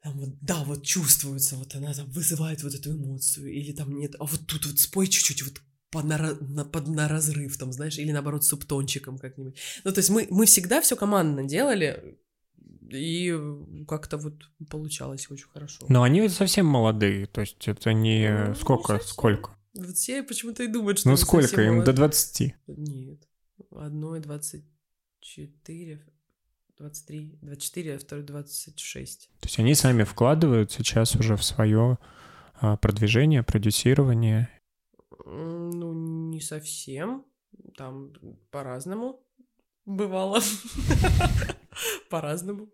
там вот, да, вот чувствуется, вот она там вызывает вот эту эмоцию, или там нет, а вот тут вот спой чуть-чуть, вот под на, на, под на разрыв, там, знаешь, или наоборот субтончиком как-нибудь. Ну, то есть мы, мы всегда все командно делали, и как-то вот получалось очень хорошо. Но они совсем молодые, то есть это не... Ну, сколько? Совсем. Сколько? Вот все почему-то и думают, что Ну сколько им? Молодые. До 20? Нет. Одной 24, 23, 24, а второй 26. То есть они сами вкладывают сейчас уже в свое а, продвижение, продюсирование? Ну, не совсем. Там по-разному бывало. По-разному.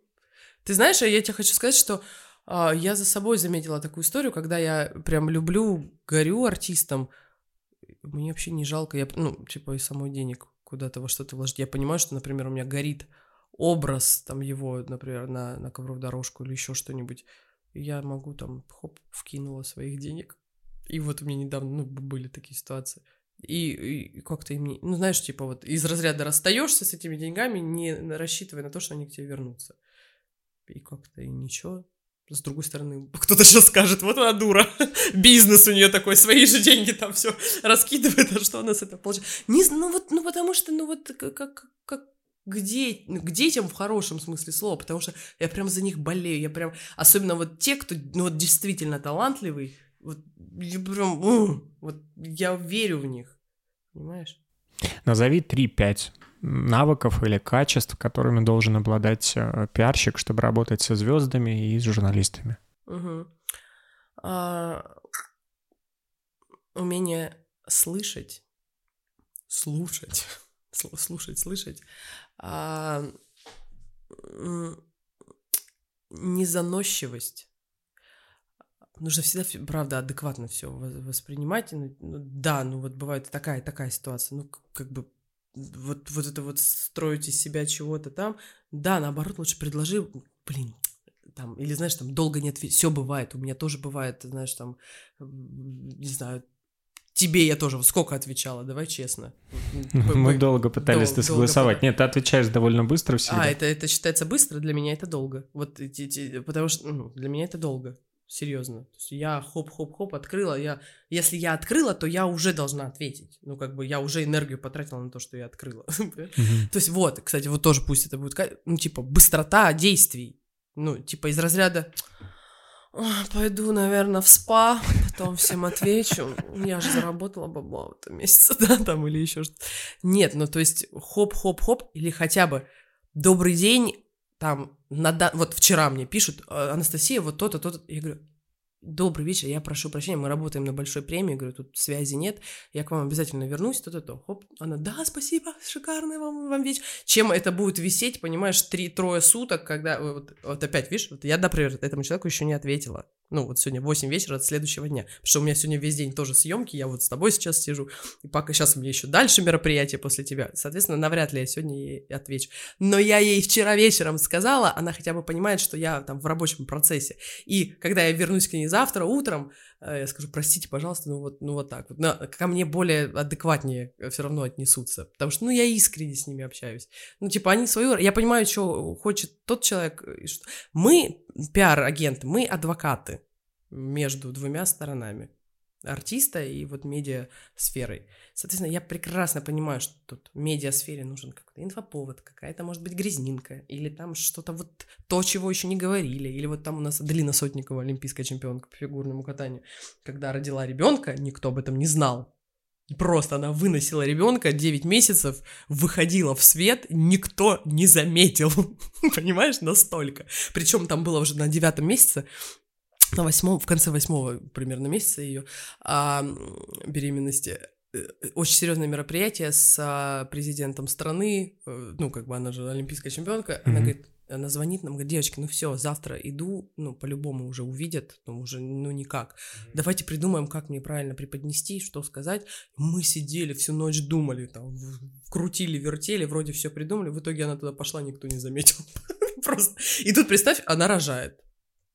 Ты знаешь, я тебе хочу сказать, что а, я за собой заметила такую историю, когда я прям люблю, горю артистам, мне вообще не жалко, я, ну, типа, и самой денег куда-то во что-то вложить. Я понимаю, что, например, у меня горит образ там его, например, на, на ковровую дорожку или еще что-нибудь. Я могу там, хоп, вкинула своих денег. И вот у меня недавно, ну, были такие ситуации. И, и как-то им. Ну, знаешь, типа вот из разряда расстаешься с этими деньгами, не рассчитывая на то, что они к тебе вернутся и как-то и ничего. С другой стороны, кто-то сейчас скажет, вот она дура, бизнес у нее такой, свои же деньги там все раскидывает, а что у нас это получается? Не, ну вот, ну потому что, ну вот как, как к, де, к детям в хорошем смысле слова, потому что я прям за них болею, я прям, особенно вот те, кто, ну вот действительно талантливый, вот я прям, вот я верю в них, понимаешь? Назови 3-5 навыков или качеств, которыми должен обладать э, пиарщик, чтобы работать со звездами и с журналистами? А, умение слышать, слушать, слушать, слышать, а, незаносчивость. Нужно всегда, правда, адекватно все воспринимать. Ну, да, ну вот бывает такая такая ситуация. Ну, как бы вот, вот это вот строить из себя чего-то там. Да, наоборот, лучше предложи, блин, там, или знаешь, там долго не ответить. Все бывает, у меня тоже бывает, знаешь, там, не знаю, тебе я тоже сколько отвечала, давай честно. Мы долго пытались Дол- согласовать. Нет, ты отвечаешь довольно быстро всегда. А, это, это считается быстро, для меня это долго. Вот, потому что ну, для меня это долго. Серьезно. То есть я хоп-хоп-хоп открыла. Я, если я открыла, то я уже должна ответить. Ну, как бы я уже энергию потратила на то, что я открыла. То есть вот, кстати, вот тоже пусть это будет, ну, типа, быстрота действий. Ну, типа из разряда пойду, наверное, в спа, потом всем отвечу. Я же заработала бабла в этом месяце, да, там, или еще что-то. Нет, ну, то есть, хоп-хоп-хоп, или хотя бы добрый день, там, на, вот вчера мне пишут, «А, Анастасия, вот то-то, то-то. Я говорю, добрый вечер, я прошу прощения, мы работаем на большой премии, говорю, тут связи нет, я к вам обязательно вернусь, то-то-то. Хоп, она, да, спасибо, шикарный вам, вам вечер. Чем это будет висеть, понимаешь, три-трое суток, когда, вот, вот опять, видишь, вот я, например, этому человеку еще не ответила. Ну, вот сегодня 8 вечера от следующего дня. Потому что у меня сегодня весь день тоже съемки, я вот с тобой сейчас сижу, и пока сейчас у меня еще дальше мероприятие после тебя. Соответственно, навряд ли я сегодня ей отвечу. Но я ей вчера вечером сказала, она хотя бы понимает, что я там в рабочем процессе. И когда я вернусь к ней завтра утром, я скажу, простите, пожалуйста, ну вот, ну вот так вот. Но ко мне более адекватнее все равно отнесутся. Потому что, ну, я искренне с ними общаюсь. Ну, типа, они свою... Я понимаю, что хочет тот человек. Что... Мы пиар-агенты, мы адвокаты между двумя сторонами артиста и вот медиа сферой. Соответственно, я прекрасно понимаю, что тут в медиасфере нужен какой-то инфоповод, какая-то, может быть, грязнинка, или там что-то вот то, чего еще не говорили, или вот там у нас Аделина Сотникова, олимпийская чемпионка по фигурному катанию, когда родила ребенка, никто об этом не знал. Просто она выносила ребенка 9 месяцев, выходила в свет, никто не заметил. Понимаешь, настолько. Причем там было уже на девятом месяце, на восьмом, в конце восьмого примерно месяца ее а, беременности э, очень серьезное мероприятие с а, президентом страны, э, ну, как бы она же олимпийская чемпионка, mm-hmm. она говорит, она звонит нам, говорит, девочки, ну все, завтра иду, ну, по-любому уже увидят, ну, уже, ну, никак. Давайте придумаем, как мне правильно преподнести, что сказать. Мы сидели всю ночь, думали, там, крутили, вертели, вроде все придумали, в итоге она туда пошла, никто не заметил. Просто. И тут, представь, она рожает.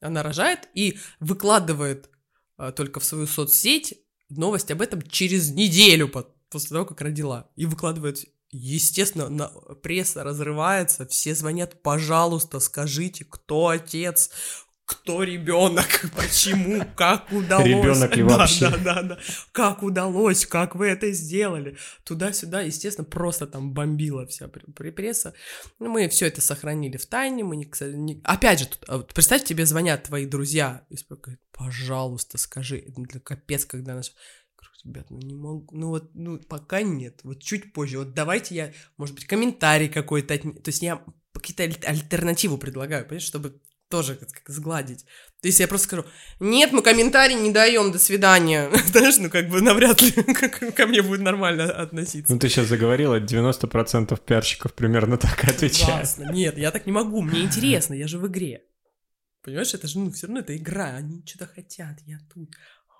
Она рожает и выкладывает а, только в свою соцсеть новость об этом через неделю после того, как родила. И выкладывает, естественно, на, пресса разрывается, все звонят, пожалуйста, скажите, кто отец, кто ребенок, почему, как удалось. Ребенок ли вообще? Да, да, да. Как удалось, как вы это сделали. Туда-сюда, естественно, просто там бомбила вся пресса. Мы все это сохранили в тайне. Мы не, не... Опять же, тут, а представь, тебе звонят твои друзья и спрашивают, пожалуйста, скажи. Это капец, когда наш ребят, ну не могу, ну вот, ну пока нет, вот чуть позже, вот давайте я, может быть, комментарий какой-то, то есть я какие-то альтернативу предлагаю, понимаешь, чтобы тоже как, сгладить. То есть я просто скажу, нет, мы комментарий не даем, до свидания. Знаешь, ну как бы навряд ли ко мне будет нормально относиться. Ну ты сейчас заговорила, 90% пиарщиков примерно так отвечают. Классно. Нет, я так не могу, мне интересно, я же в игре. Понимаешь, это же, ну, все равно это игра, они что-то хотят, я тут.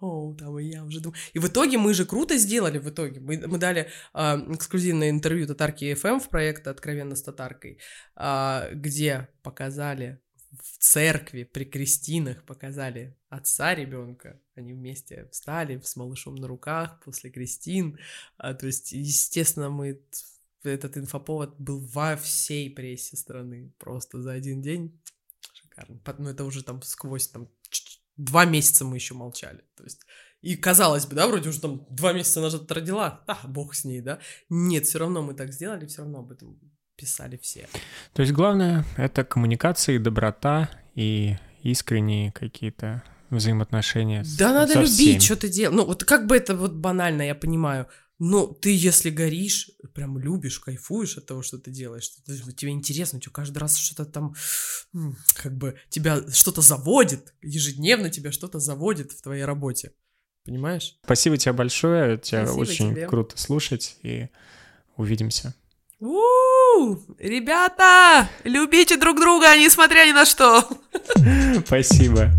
О, там и я уже думаю. И в итоге мы же круто сделали в итоге. Мы, мы дали э, эксклюзивное интервью Татарки FM в проект «Откровенно с Татаркой», э, где показали в церкви при крестинах показали отца ребенка. Они вместе встали с малышом на руках после крестин. А, то есть, естественно, мы этот инфоповод был во всей прессе страны. Просто за один день шикарно. Ну, это уже там сквозь там два месяца мы еще молчали. То есть, и казалось бы, да, вроде уже там два месяца назад родила, а, бог с ней, да. Нет, все равно мы так сделали, все равно об этом писали все. То есть главное — это коммуникация, доброта и искренние какие-то взаимоотношения. Да с, надо со любить, всеми. что ты делаешь. Ну вот как бы это вот банально, я понимаю. Но ты, если горишь, прям любишь, кайфуешь от того, что ты делаешь, тебе интересно, тебе каждый раз что-то там, как бы, тебя что-то заводит, ежедневно тебя что-то заводит в твоей работе. Понимаешь? Спасибо тебе большое, тебя Спасибо очень тебе. круто слушать, и увидимся. У-у-у! Ребята, любите друг друга, несмотря ни на что. Спасибо.